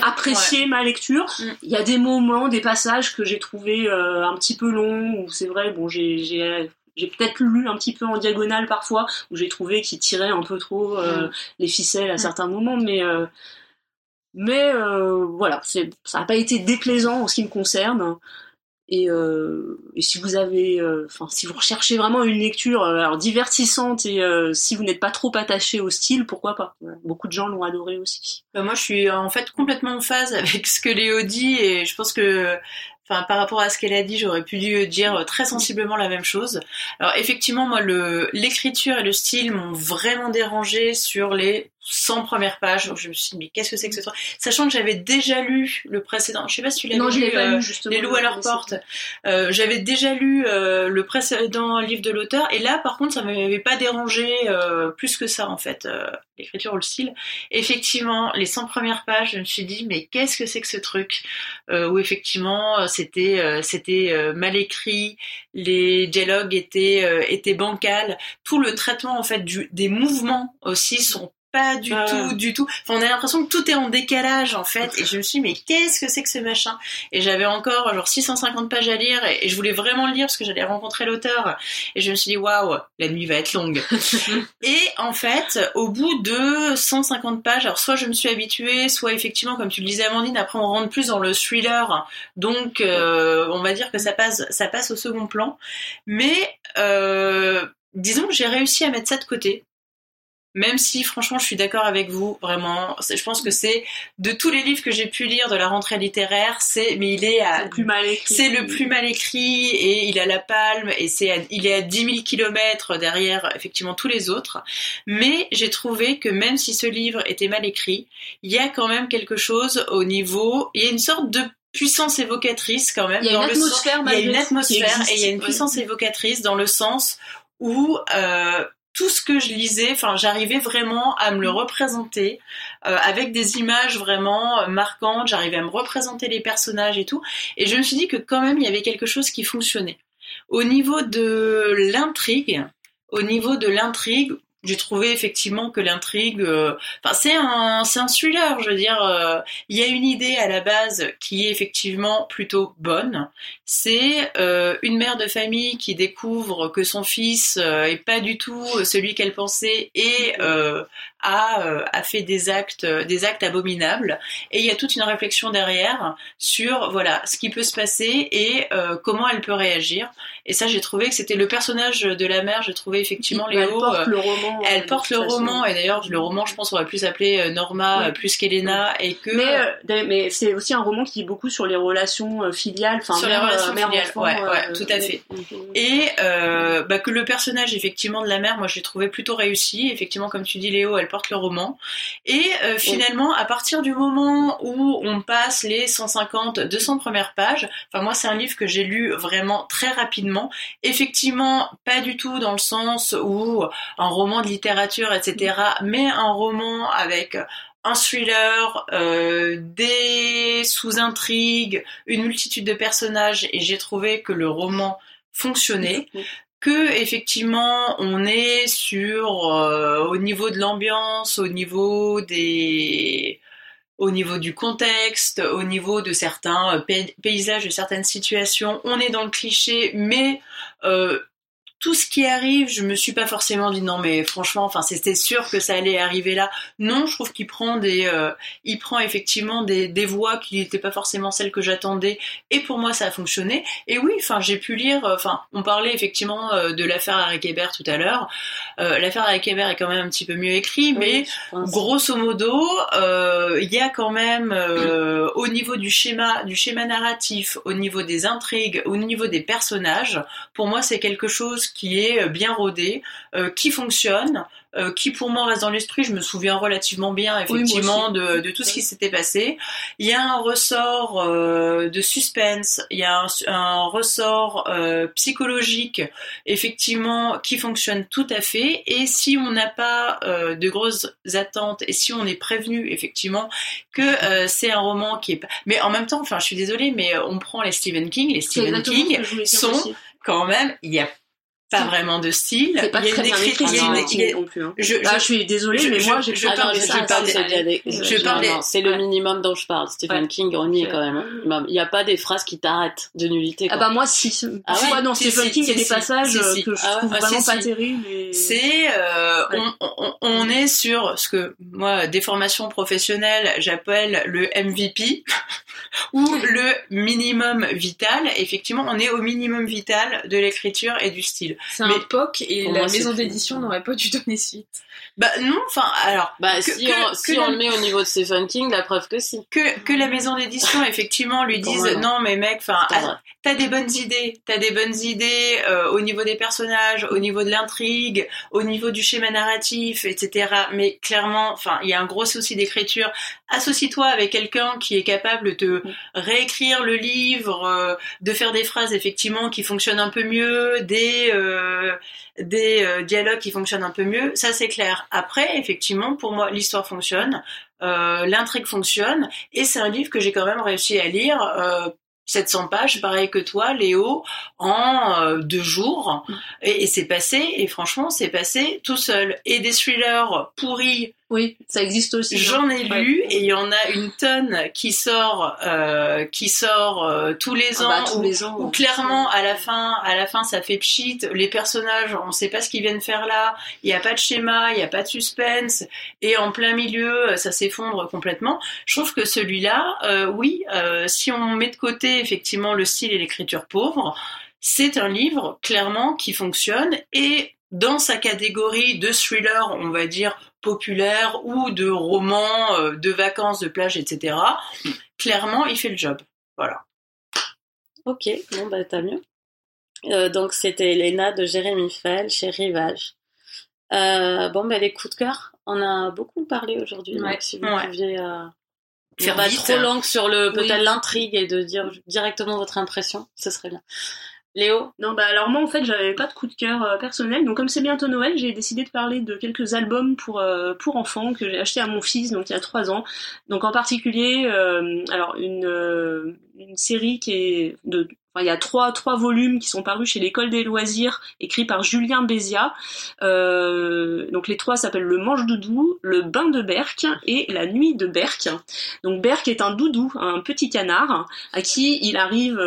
apprécié ma lecture. Mm. Il y a des moments, des passages que j'ai trouvé euh, un petit peu longs, où c'est vrai, bon, j'ai j'ai peut-être lu un petit peu en diagonale parfois, où j'ai trouvé qu'il tirait un peu trop euh, Mm. les ficelles à Mm. certains moments, mais euh, mais euh, voilà, c'est ça n'a pas été déplaisant en ce qui me concerne. Et, euh, et si vous avez, euh, enfin, si vous recherchez vraiment une lecture euh, alors divertissante et si vous n'êtes pas trop attaché au style, pourquoi pas? Voilà. Beaucoup de gens l'ont adoré aussi. Bah, moi, je suis en fait complètement en phase [laughs] avec ce que Léo dit et je pense que, enfin, par rapport à ce qu'elle a dit, j'aurais pu dire très sensiblement la même chose. Alors, effectivement, moi, l'écriture et le style m'ont vraiment dérangé sur les 100 premières pages. Je me suis dit, mais qu'est-ce que c'est que ce truc? Sachant que j'avais déjà lu le précédent. Je sais pas si tu l'as lu. je l'ai pas euh, lu justement. Les loups à leur porte. Euh, J'avais déjà lu euh, le précédent livre de l'auteur et là, par contre, ça m'avait pas dérangé euh, plus que ça en fait, euh, l'écriture ou le style. Effectivement, les 100 premières pages, je me suis dit mais qu'est-ce que c'est que ce truc? Euh, Où effectivement, c'était euh, c'était euh, mal écrit, les dialogues étaient euh, étaient bancals, tout le traitement en fait du, des mouvements aussi sont pas du Ah tout, du tout. Enfin, on a l'impression que tout est en décalage en fait. Et je me suis dit, mais qu'est-ce que c'est que ce machin? Et j'avais encore genre 650 pages à lire et, et je voulais vraiment le lire parce que j'allais rencontrer l'auteur. Et je me suis dit, waouh, la nuit va être longue. [laughs] et en fait, au bout de 150 pages, alors soit je me suis habituée, soit effectivement, comme tu le disais Amandine, après on rentre plus dans le thriller. Donc, euh, on va dire que ça passe, ça passe au second plan. Mais euh, disons que j'ai réussi à mettre ça de côté. Même si, franchement, je suis d'accord avec vous, vraiment. Je pense que c'est de tous les livres que j'ai pu lire de la rentrée littéraire, c'est, mais il est à, le plus mal écrit. c'est le plus mal écrit et il a la palme et c'est, à- il est à 10 000 kilomètres derrière effectivement tous les autres. Mais j'ai trouvé que même si ce livre était mal écrit, il y a quand même quelque chose au niveau, il y a une sorte de puissance évocatrice quand même Il y a une dans sens- atmosphère il y a une atmosphère et il y a une Ouais. puissance évocatrice dans le sens où euh, tout ce que je lisais, enfin, j'arrivais vraiment à me le représenter euh, avec des images vraiment euh, marquantes. J'arrivais à me représenter les personnages et tout. Et je me suis dit que quand même, il y avait quelque chose qui fonctionnait. Au niveau de l'intrigue, au niveau de l'intrigue, j'ai trouvé effectivement que l'intrigue, euh, enfin c'est un c'est un thriller, je veux dire, euh, il y a une idée à la base qui est effectivement plutôt bonne. C'est euh, une mère de famille qui découvre que son fils est pas du tout celui qu'elle pensait et a, a fait des actes des actes abominables. Et il y a toute une réflexion derrière sur voilà ce qui peut se passer et comment elle peut réagir. Et ça, j'ai trouvé que c'était le personnage de la mère. J'ai trouvé effectivement Léo. le roman elle porte le roman et d'ailleurs le roman je pense on va plus s'appeler euh, Norma plus qu'Elena et que mais euh, mais c'est aussi un roman qui est beaucoup sur les relations euh, filiales enfin sur les relations filiales ouais, ouais tout à fait. Et bah, que le personnage effectivement de la mère moi j'ai trouvé plutôt réussi. Effectivement comme tu dis Léo elle porte le roman. Et finalement à partir du moment où on passe les 150 200 premières pages enfin moi c'est un livre que j'ai lu vraiment très rapidement. Effectivement pas du tout dans le sens où un roman de littérature, etc., mais un roman avec un thriller, euh, des sous-intrigues, une multitude de personnages, et j'ai trouvé que le roman fonctionnait. Que effectivement on est sur euh, au niveau de l'ambiance, au niveau des au niveau du contexte, au niveau de certains euh, paysages, de certaines situations, on est dans le cliché, mais euh, tout ce qui arrive, je me suis pas forcément dit non mais franchement, enfin c'était sûr que ça allait arriver là. Non, je trouve qu'il prend des, euh, il prend effectivement des, des voix qui n'étaient pas forcément celles que j'attendais. Et pour moi, ça a fonctionné. Et oui, enfin j'ai pu lire, euh, enfin on parlait effectivement euh, de l'affaire Harry Kéber tout à l'heure. l'affaire Harry Kéber est quand même un petit peu mieux écrit, mais grosso modo, il y a quand même au niveau du schéma, du schéma narratif, au niveau des intrigues, au niveau des personnages, pour moi c'est quelque chose qui est euh, bien rodé, euh, qui fonctionne, euh, qui pour moi reste dans l'esprit. Je me souviens relativement bien effectivement de, tout ce qui s'était passé. Il y a un ressort de suspense, il y a un, ressort psychologique effectivement qui fonctionne tout à fait. Et si on n'a pas de grosses attentes et si on est prévenu effectivement que c'est un roman qui est, mais en même temps, enfin, je suis désolée, mais on prend les Stephen King, les Stephen King sont quand même, il y a pas vraiment de style. C'est pas il y a très une écriture, non plus. Hein. Je, ah, je, suis désolée, mais moi, je, je, parle de ça. Je parle C'est le minimum dont je parle. Stephen King, on y est quand même. Il n'y a pas des phrases qui t'arrêtent de nullité. Ah bah moi, si. Ah ouais, dans Stephen King, il y a des passages que je trouve ah vraiment pas terribles. C'est, euh, on est sur ce que moi, des formations professionnelles, j'appelle le MVP [laughs] ou le minimum vital. Effectivement, on est au minimum vital de l'écriture et du style. C'est un POC et la maison d'édition n'aurait pas dû donner suite. Bah non, enfin alors. Bah si, on, si on le met au niveau de Stephen King, la preuve que si. Que, que la maison d'édition effectivement lui dise non mais mec, enfin t'as des bonnes idées, t'as des bonnes idées euh, au niveau des personnages, au niveau de l'intrigue, au niveau du schéma narratif, etc. Mais clairement, enfin il y a un gros souci d'écriture. Associe-toi avec quelqu'un qui est capable de mm. réécrire le livre, euh, de faire des phrases effectivement qui fonctionnent un peu mieux, des euh, des euh, dialogues qui fonctionnent un peu mieux, ça c'est clair. Après, effectivement, pour moi, l'histoire fonctionne, euh, l'intrigue fonctionne, et c'est un livre que j'ai quand même réussi à lire. Euh, 700 pages, pareil que toi, Léo, en euh, deux jours. Et, et c'est passé, et franchement, c'est passé tout seul. Et des thrillers pourris oui, ça existe aussi. Hein. J'en ai lu et il y en a une tonne qui sort, euh, qui sort euh, tous les ah bah, ans. tous les ans. Ou clairement à la fin, à la fin, ça fait pchit. Les personnages, on ne sait pas ce qu'ils viennent faire là. Il n'y a pas de schéma, il n'y a pas de suspense. Et en plein milieu, ça s'effondre complètement. Je trouve que celui-là, euh, oui, si on met de côté effectivement le style et l'écriture pauvre, c'est un livre clairement qui fonctionne et dans sa catégorie de thriller, on va dire populaire ou de romans euh, de vacances, de plage, etc. Clairement, il fait le job. Voilà. Ok, bon bah t'as mieux. Euh, donc c'était Elena de Jérémy Fell chez Rivage. Euh, bon bah les coups de cœur, on a beaucoup parlé aujourd'hui. donc si vous pouviez faire pas trop long sur le peut-être l'intrigue et de dire directement votre impression, ce serait bien. Léo Non, bah alors moi en fait j'avais pas de coup de cœur euh, personnel, donc comme c'est bientôt Noël, j'ai décidé de parler de quelques albums pour euh, pour enfants que j'ai acheté à mon fils donc il y a trois ans. Donc en particulier, euh, alors une une série qui est de il y a trois, trois volumes qui sont parus chez l'école des loisirs, écrits par Julien Bézia. Euh, donc les trois s'appellent Le Manche Doudou, Le Bain de Berck et La Nuit de Berck. Donc Berck est un doudou, un petit canard, à qui il arrive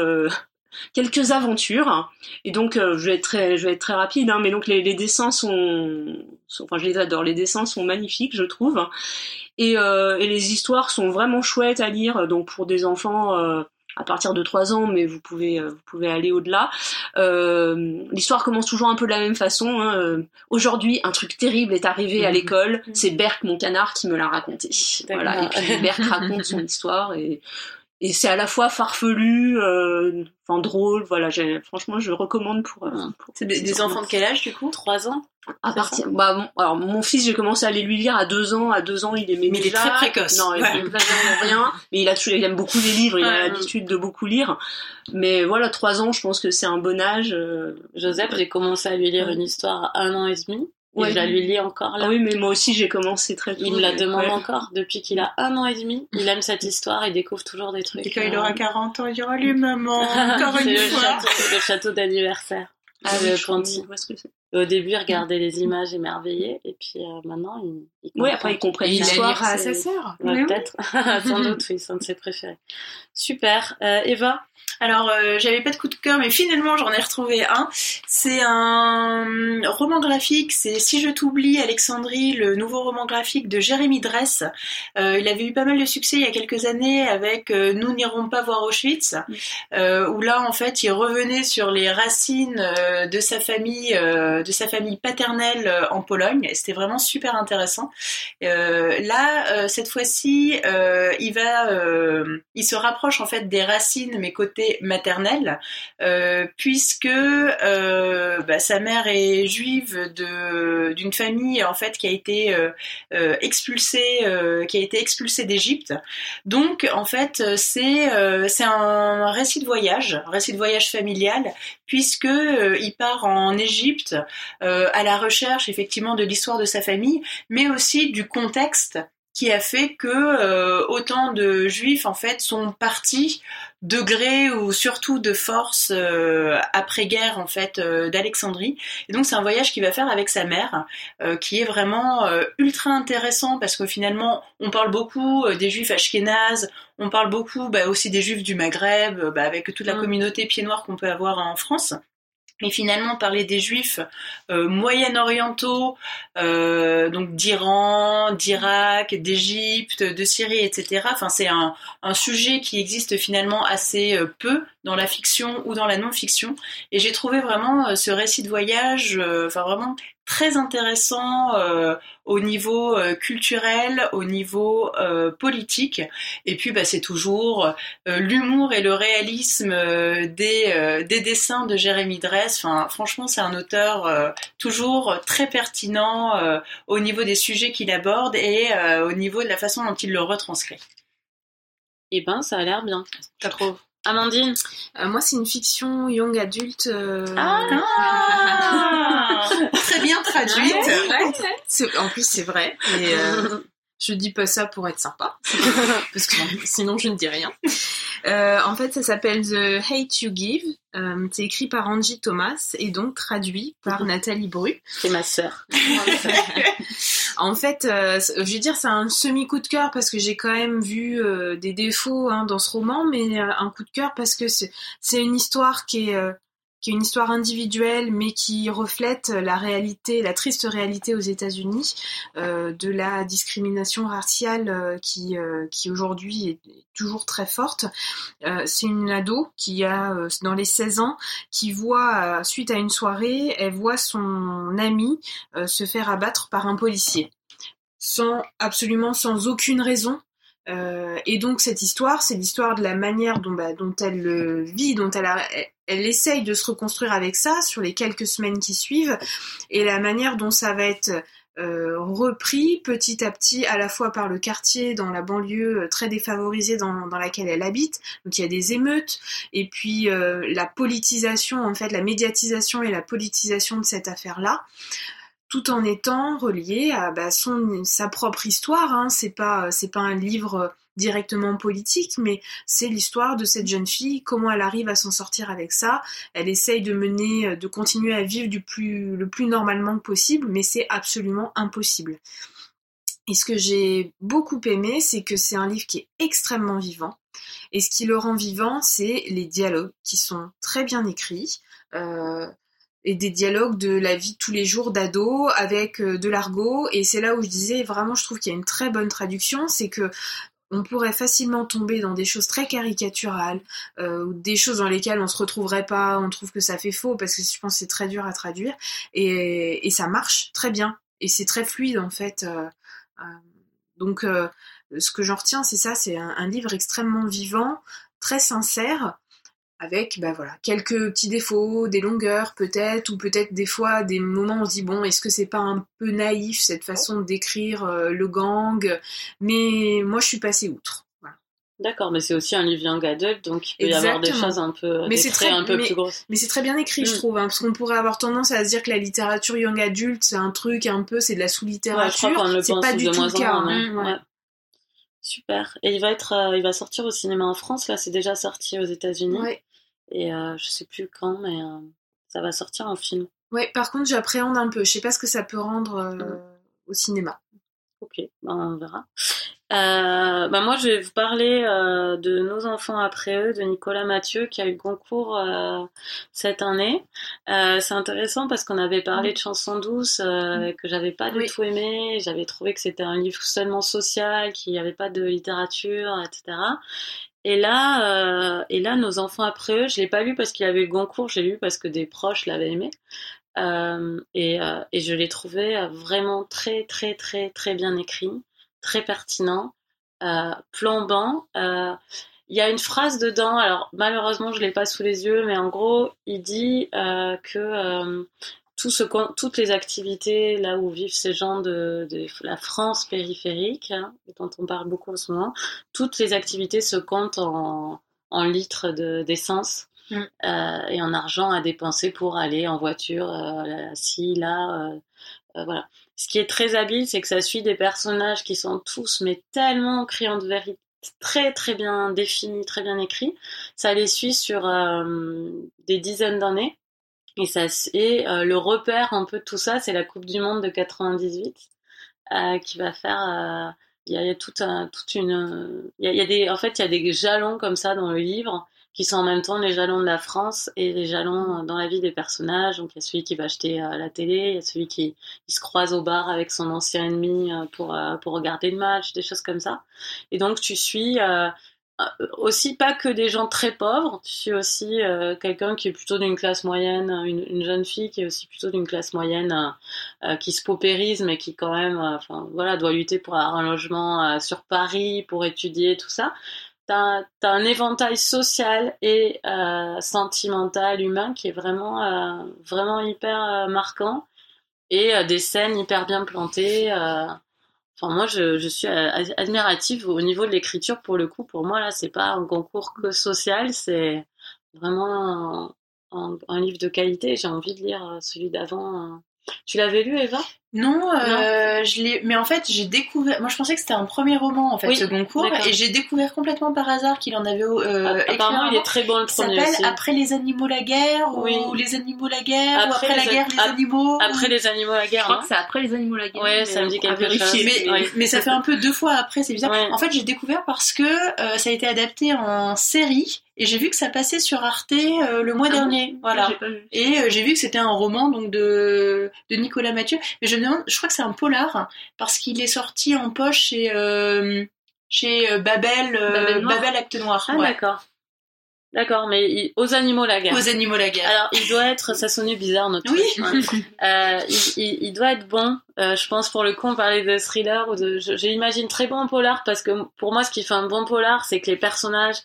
quelques aventures. Et donc euh, je vais être très, je vais être très rapide, hein, mais donc les, les dessins sont, sont, enfin je les adore, les dessins sont magnifiques, je trouve. Et, euh, et les histoires sont vraiment chouettes à lire, donc pour des enfants. Euh, à partir de 3 ans, mais vous pouvez, vous pouvez aller au-delà. Euh, L'histoire commence toujours un peu de la même façon. Hein. Aujourd'hui, un truc terrible est arrivé à Mhm. l'école. C'est Berk, mon canard, qui me l'a raconté. Voilà. Et puis Berk [laughs] raconte son histoire et, et c'est à la fois farfelu, euh, enfin drôle. Voilà. j'ai- Franchement, je recommande pour. euh, pour C'est des, des enfants de quel âge du coup? 3 ans à partir, bah, mon, alors mon fils, j'ai commencé à aller lui lire à deux ans. À deux ans, il aimait Mais il est déjà. très précoce. Non, il Ouais. rien. Mais il a toujours, il aime beaucoup les livres. Il a l'habitude de beaucoup lire. Mais voilà, trois ans, je pense que c'est un bon âge. euh. Joseph, j'ai commencé à lui lire une histoire à un an et demi. Et je la lui lis encore là. Ah oui, mais moi aussi, j'ai commencé très tôt. Il me la demande ouais. encore depuis qu'il a un an et demi. Il aime cette histoire et découvre toujours des trucs. Et quand il euh, aura 40 ans, il aura lui, maman, [laughs] encore une le fois. château, le château d'anniversaire. Ah Le c'est. Au début, il regardait les images émerveillées et puis euh, maintenant, il, il Oui, comprend. après, il comprend l'histoire. à sa sœur. Ouais, Oui. peut-être. [laughs] Sans doute, oui, c'est un de ses préférés. Super. Euh, Eva Alors, euh, j'avais pas de coup de cœur, mais finalement, j'en ai retrouvé un. C'est un roman graphique, c'est Si je t'oublie, Alexandrie, le nouveau roman graphique de Jérémy Dress. Euh, il avait eu pas mal de succès il y a quelques années avec euh, Nous n'irons pas voir Auschwitz, où là, en fait, il revenait sur les racines de sa famille, de sa famille paternelle en Pologne. Et C'était vraiment super intéressant. Là, cette fois-ci, il va, il se rapproche en fait des racines, mais côté maternel, euh, puisque euh, bah, sa mère est juive d'une famille en fait qui a été euh, expulsée, qui a été expulsée d'Égypte. Donc en fait, c'est c'est un récit de voyage, un récit de voyage familial, puisque il part en Égypte à la recherche effectivement de l'histoire de sa famille, mais aussi du contexte qui a fait que euh, autant de juifs en fait sont partis de gré ou surtout de force euh, après guerre en fait euh, d'Alexandrie et donc c'est un voyage qu'il va faire avec sa mère qui est vraiment ultra intéressant parce que finalement on parle beaucoup des juifs ashkénazes on parle beaucoup bah, aussi des juifs du Maghreb bah, avec toute la Mm. communauté pied noir qu'on peut avoir en France et finalement parler des juifs euh, moyen-orientaux, euh, donc d'Iran, d'Irak, d'Égypte, de Syrie, etc. C'est un, sujet qui existe finalement assez euh, peu dans la fiction ou dans la non-fiction. Et j'ai trouvé vraiment ce récit de voyage, enfin vraiment très intéressant euh, au niveau euh, culturel, au niveau euh, politique. Et puis, bah, c'est toujours l'humour et le réalisme des, des dessins de Jérémy Dress. Enfin, franchement, c'est un auteur toujours très pertinent au niveau des sujets qu'il aborde et au niveau de la façon dont il le retranscrit. Eh ben, ça a l'air bien. Trouve. Amandine Euh, moi, c'est une fiction young adulte. euh, Ah [laughs] très bien traduite. Ouais. En plus, c'est vrai. Mais euh, [laughs] je dis pas ça pour être sympa, [laughs] parce que sinon je ne dis rien. Euh, en fait, ça s'appelle The Hate You Give. Euh, c'est écrit par Angie Thomas et donc traduit par Nathalie Bru. C'est ma sœur. En fait, euh, je veux dire, c'est un semi coup de cœur parce que j'ai quand même vu euh, des défauts hein, dans ce roman, mais euh, un coup de cœur parce que c'est une histoire qui est qui est une histoire individuelle, mais qui reflète la réalité, la triste réalité aux États-Unis de la discrimination raciale qui qui aujourd'hui est toujours très forte. C'est une ado qui a dans les 16 ans qui voit suite à une soirée, elle voit son ami se faire abattre par un policier sans absolument sans aucune raison. Euh, et donc cette histoire, c'est l'histoire de la manière dont, bah, elle le vit, dont elle, elle, essaye de se reconstruire avec ça sur les quelques semaines qui suivent, et la manière dont ça va être repris petit à petit à la fois par le quartier dans la banlieue très défavorisée dans, dans laquelle elle habite. Donc il y a des émeutes et puis la politisation, en fait, la médiatisation et la politisation de cette affaire-là tout en étant relié à bah, sa propre histoire. Hein. C'est pas un livre directement politique, mais c'est l'histoire de cette jeune fille, comment elle arrive à s'en sortir avec ça. Elle essaye de mener, de continuer à vivre le plus normalement possible, mais c'est absolument impossible. Et ce que j'ai beaucoup aimé, c'est que c'est un livre qui est extrêmement vivant. Et ce qui le rend vivant, c'est les dialogues qui sont très bien écrits. Euh, et des dialogues de la vie de tous les jours d'ado avec euh, de l'argot. Et c'est là où je disais vraiment je trouve qu'il y a une très bonne traduction. C'est que on pourrait facilement tomber dans des choses très caricaturales euh, des choses dans lesquelles on se retrouverait pas on trouve que ça fait faux parce que je pense que c'est très dur à traduire. Et, ça marche très bien. Et c'est très fluide en fait euh, euh, donc ce que j'en retiens c'est ça c'est un livre extrêmement vivant très sincère avec bah voilà quelques petits défauts, des longueurs peut-être, ou peut-être des fois des moments où on se dit bon est-ce que c'est pas un peu naïf cette façon de décrire euh, le gang, mais moi je suis passée outre. Voilà. D'accord, mais c'est aussi un livre young adult, donc il peut Exactement. y avoir des choses un peu, mais très, un peu mais, plus grosses. Mais c'est très bien écrit, mm. je trouve, hein, parce qu'on pourrait avoir tendance à se dire que la littérature young adulte c'est un truc un peu, c'est de la sous-littérature. Ouais, c'est pas du tout le cas. Hein. Ouais. Super. Et il va être, euh, il va sortir au cinéma en France. Là, c'est déjà sorti aux États-Unis. Ouais. Et euh, je sais plus quand, mais euh, ça va sortir en film. Ouais, par contre, j'appréhende un peu. Je sais pas ce que ça peut rendre euh, mm. au cinéma. Ok, ben, on verra. Ben moi, je vais vous parler de Nos enfants après eux, de Nicolas Mathieu, qui a eu le concours cette année. c'est intéressant parce qu'on avait parlé de chansons douces mm. que j'avais pas du oui. tout aimé. J'avais trouvé que c'était un livre seulement social, qu'il n'y avait pas de littérature, etc. Et là, euh, et là, nos enfants après eux, je l'ai pas lu parce qu'il avait le Goncourt, j'ai lu parce que des proches l'avaient aimé. Euh, et, euh, et, je l'ai trouvé vraiment très, très, très, très bien écrit, très pertinent, plombant. Il y a une phrase dedans, alors malheureusement je l'ai pas sous les yeux, mais en gros, il dit que tout ce, toutes les activités là où vivent ces gens de, de la France périphérique, hein, dont on parle beaucoup en ce moment, toutes les activités se comptent en, en litres d'essence. De, mm. euh, et en argent à dépenser pour aller en voiture, euh, ci, là, euh, euh, voilà. Ce qui est très habile, c'est que ça suit des personnages qui sont tous, mais tellement criants de vérité, très très bien définis, très bien écrits. Ça les suit sur des dizaines d'années. Et euh, le repère un peu de tout ça, c'est la Coupe du Monde de 98 euh, qui va faire. Euh, il y a, toute une. Y y a, des, en fait, il y a des jalons comme ça dans le livre qui sont en même temps les jalons de la France et les jalons dans la vie des personnages. Donc il y a celui qui va acheter la télé, il y a celui qui se croise au bar avec son ancien ennemi pour regarder le match, des choses comme ça. Et donc tu suis aussi pas que des gens très pauvres, tu suis aussi euh, quelqu'un qui est plutôt d'une classe moyenne, une, une, jeune fille qui est aussi plutôt d'une classe moyenne, euh, euh, qui se paupérise mais qui quand même, euh, voilà, doit lutter pour avoir un logement sur Paris, pour étudier tout ça. T'as as un éventail social et sentimental, humain qui est vraiment vraiment hyper marquant et des scènes hyper bien plantées. Enfin, moi, je, suis admirative au niveau de l'écriture pour le coup. Pour moi, là, c'est pas un concours que social, c'est vraiment un, livre de qualité. J'ai envie de lire celui d'avant. Tu l'avais lu, Eva? Non, euh, non, je l'ai. Mais en fait, j'ai découvert. Moi, je pensais que c'était un premier roman, en fait, oui, ce Goncourt, et j'ai découvert complètement par hasard qu'il en avait. Euh, ah, apparemment, il est très bon le premier. S'appelle Après les animaux la guerre oui. ou Les animaux la guerre après ou Après la guerre les animaux. Après les animaux la guerre. Je crois hein. que c'est Après les animaux la guerre. Ouais, ça me dit quelque chose. Mais, mais ça fait un peu deux fois après, c'est bizarre. Ouais. En fait, j'ai découvert parce que euh, ça a été adapté en série et j'ai vu que ça passait sur Arte euh, le mois ah dernier. Bon voilà. Et euh, j'ai vu que c'était un roman donc de de Nicolas Mathieu. Mais je me demande, je crois que c'est un polar parce qu'il est sorti en poche chez euh, chez Babel Babel, Babel, Acte Noir. Ah ouais. d'accord. D'accord, mais il, aux animaux la guerre. Aux animaux la guerre. Alors, il doit être, ça sonnait bizarre notre oui. truc. Hein. [laughs] euh, il, il, il, doit être bon. Euh, je pense pour le coup, on parlait de thriller ou de, j'imagine très bon polar parce que pour moi, ce qui fait un bon polar, c'est que les personnages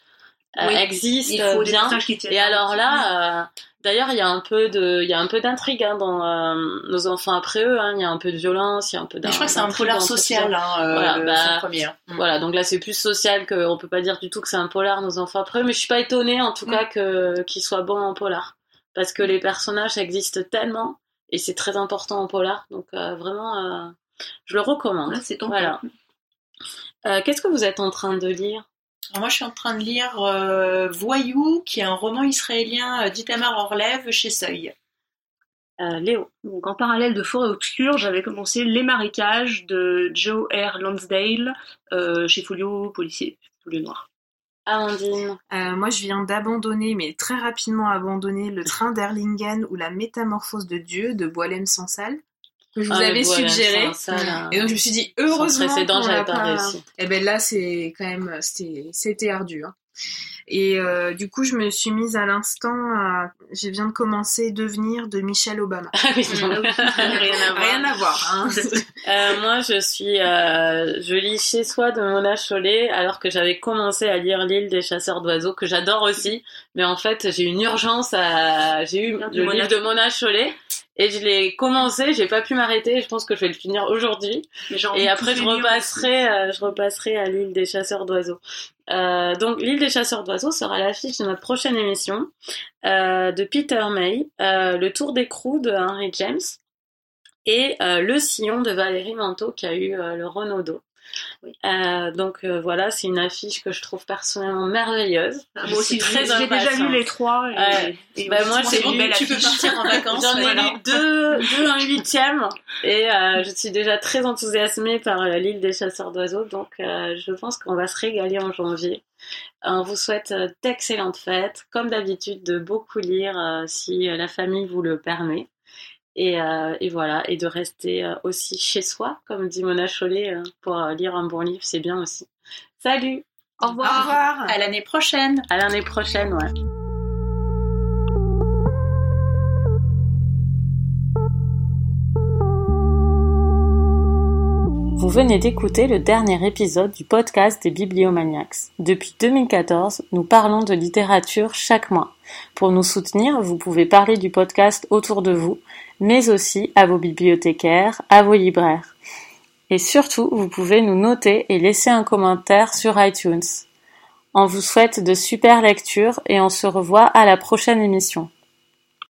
euh, oui. existent bien. Et alors là, euh, D'ailleurs, il y a un peu de, il y a un peu d'intrigue hein, dans euh, nos enfants après eux. hein. Il y a un peu de violence, il y a un peu Mais je crois que c'est un polar social, hein, euh, Voilà, le, bah, premier. Mm. Voilà, donc là c'est plus social que on peut pas dire du tout que c'est un polar nos enfants après eux, mais je suis pas étonnée en tout Mm. cas que qu'ils soient bons en polar parce que les personnages existent tellement et c'est très important en polar. Donc euh, vraiment, je le recommande. C'est tentant. Voilà. Qu'est-ce que vous êtes en train de lire? Moi, je suis en train de lire euh, Voyou, qui est un roman israélien euh, d'Itamar Orlev chez Seuil. Euh, Léo. Donc, en parallèle de Forêt Obscure, j'avais commencé Les Marécages de Joe R. Lansdale euh, chez Folio Policier, Folio Noir. Amandine. Euh, moi, je viens d'abandonner, mais très rapidement abandonner, le train d'Erlingen ou la métamorphose de Dieu de Boilem Sansal, que je vous Ah, avais voilà, suggéré. ça, ça, là. Et donc je me suis dit, heureusement précédent, j'avais pas réussi. Et ben là, c'est quand même, c'était, ardu. hein. Et euh, du coup, je me suis mise à l'instant, à... je viens de commencer Devenir de Michelle Obama. Ah oui, non. [laughs] Rien à voir. Rien à voir. Hein. [laughs] Euh, moi, je suis, euh, je lis chez soi de Mona Chollet, alors que j'avais commencé à lire L'île des chasseurs d'oiseaux, que j'adore aussi. Mais en fait, j'ai une urgence à, j'ai eu le livre de Mona Chollet. Et je l'ai commencé, j'ai pas pu m'arrêter, je pense que je vais le finir aujourd'hui. Et après, je repasserai, euh, je repasserai à l'île des chasseurs d'oiseaux. Euh, donc, l'île des chasseurs d'oiseaux sera l'affiche de notre prochaine émission euh, de Peter May, le tour d'écrou de Henry James et le sillon de Valérie Manteau qui a eu le Renaudot. Euh, donc euh, voilà, c'est une affiche que je trouve personnellement merveilleuse. Ah, moi aussi, j'ai très j'ai déjà lu les trois. Et, Ouais. et Bah, moi, j'ai lu- tu peux partir en [laughs] vacances. J'en ai voilà. lu deux, deux un huitième et euh, je suis déjà très enthousiasmée par euh, l'île des chasseurs d'oiseaux, donc euh, je pense qu'on va se régaler en janvier. On vous souhaite d'excellentes fêtes, comme d'habitude de beaucoup lire euh, si la famille vous le permet. Et, euh, et voilà, et de rester euh, aussi chez soi, comme dit Mona Chollet, euh, pour euh, lire un bon livre, c'est bien aussi. Salut, Au Au revoir. revoir. À l'année prochaine. à l'année prochaine, ouais. Vous venez d'écouter le dernier épisode du podcast des Bibliomaniacs. Depuis 2014, nous parlons de littérature chaque mois. Pour nous soutenir, vous pouvez parler du podcast autour de vous, mais aussi à vos bibliothécaires, à vos libraires. Et surtout, vous pouvez nous noter et laisser un commentaire sur iTunes. On vous souhaite de super lectures et on se revoit à la prochaine émission.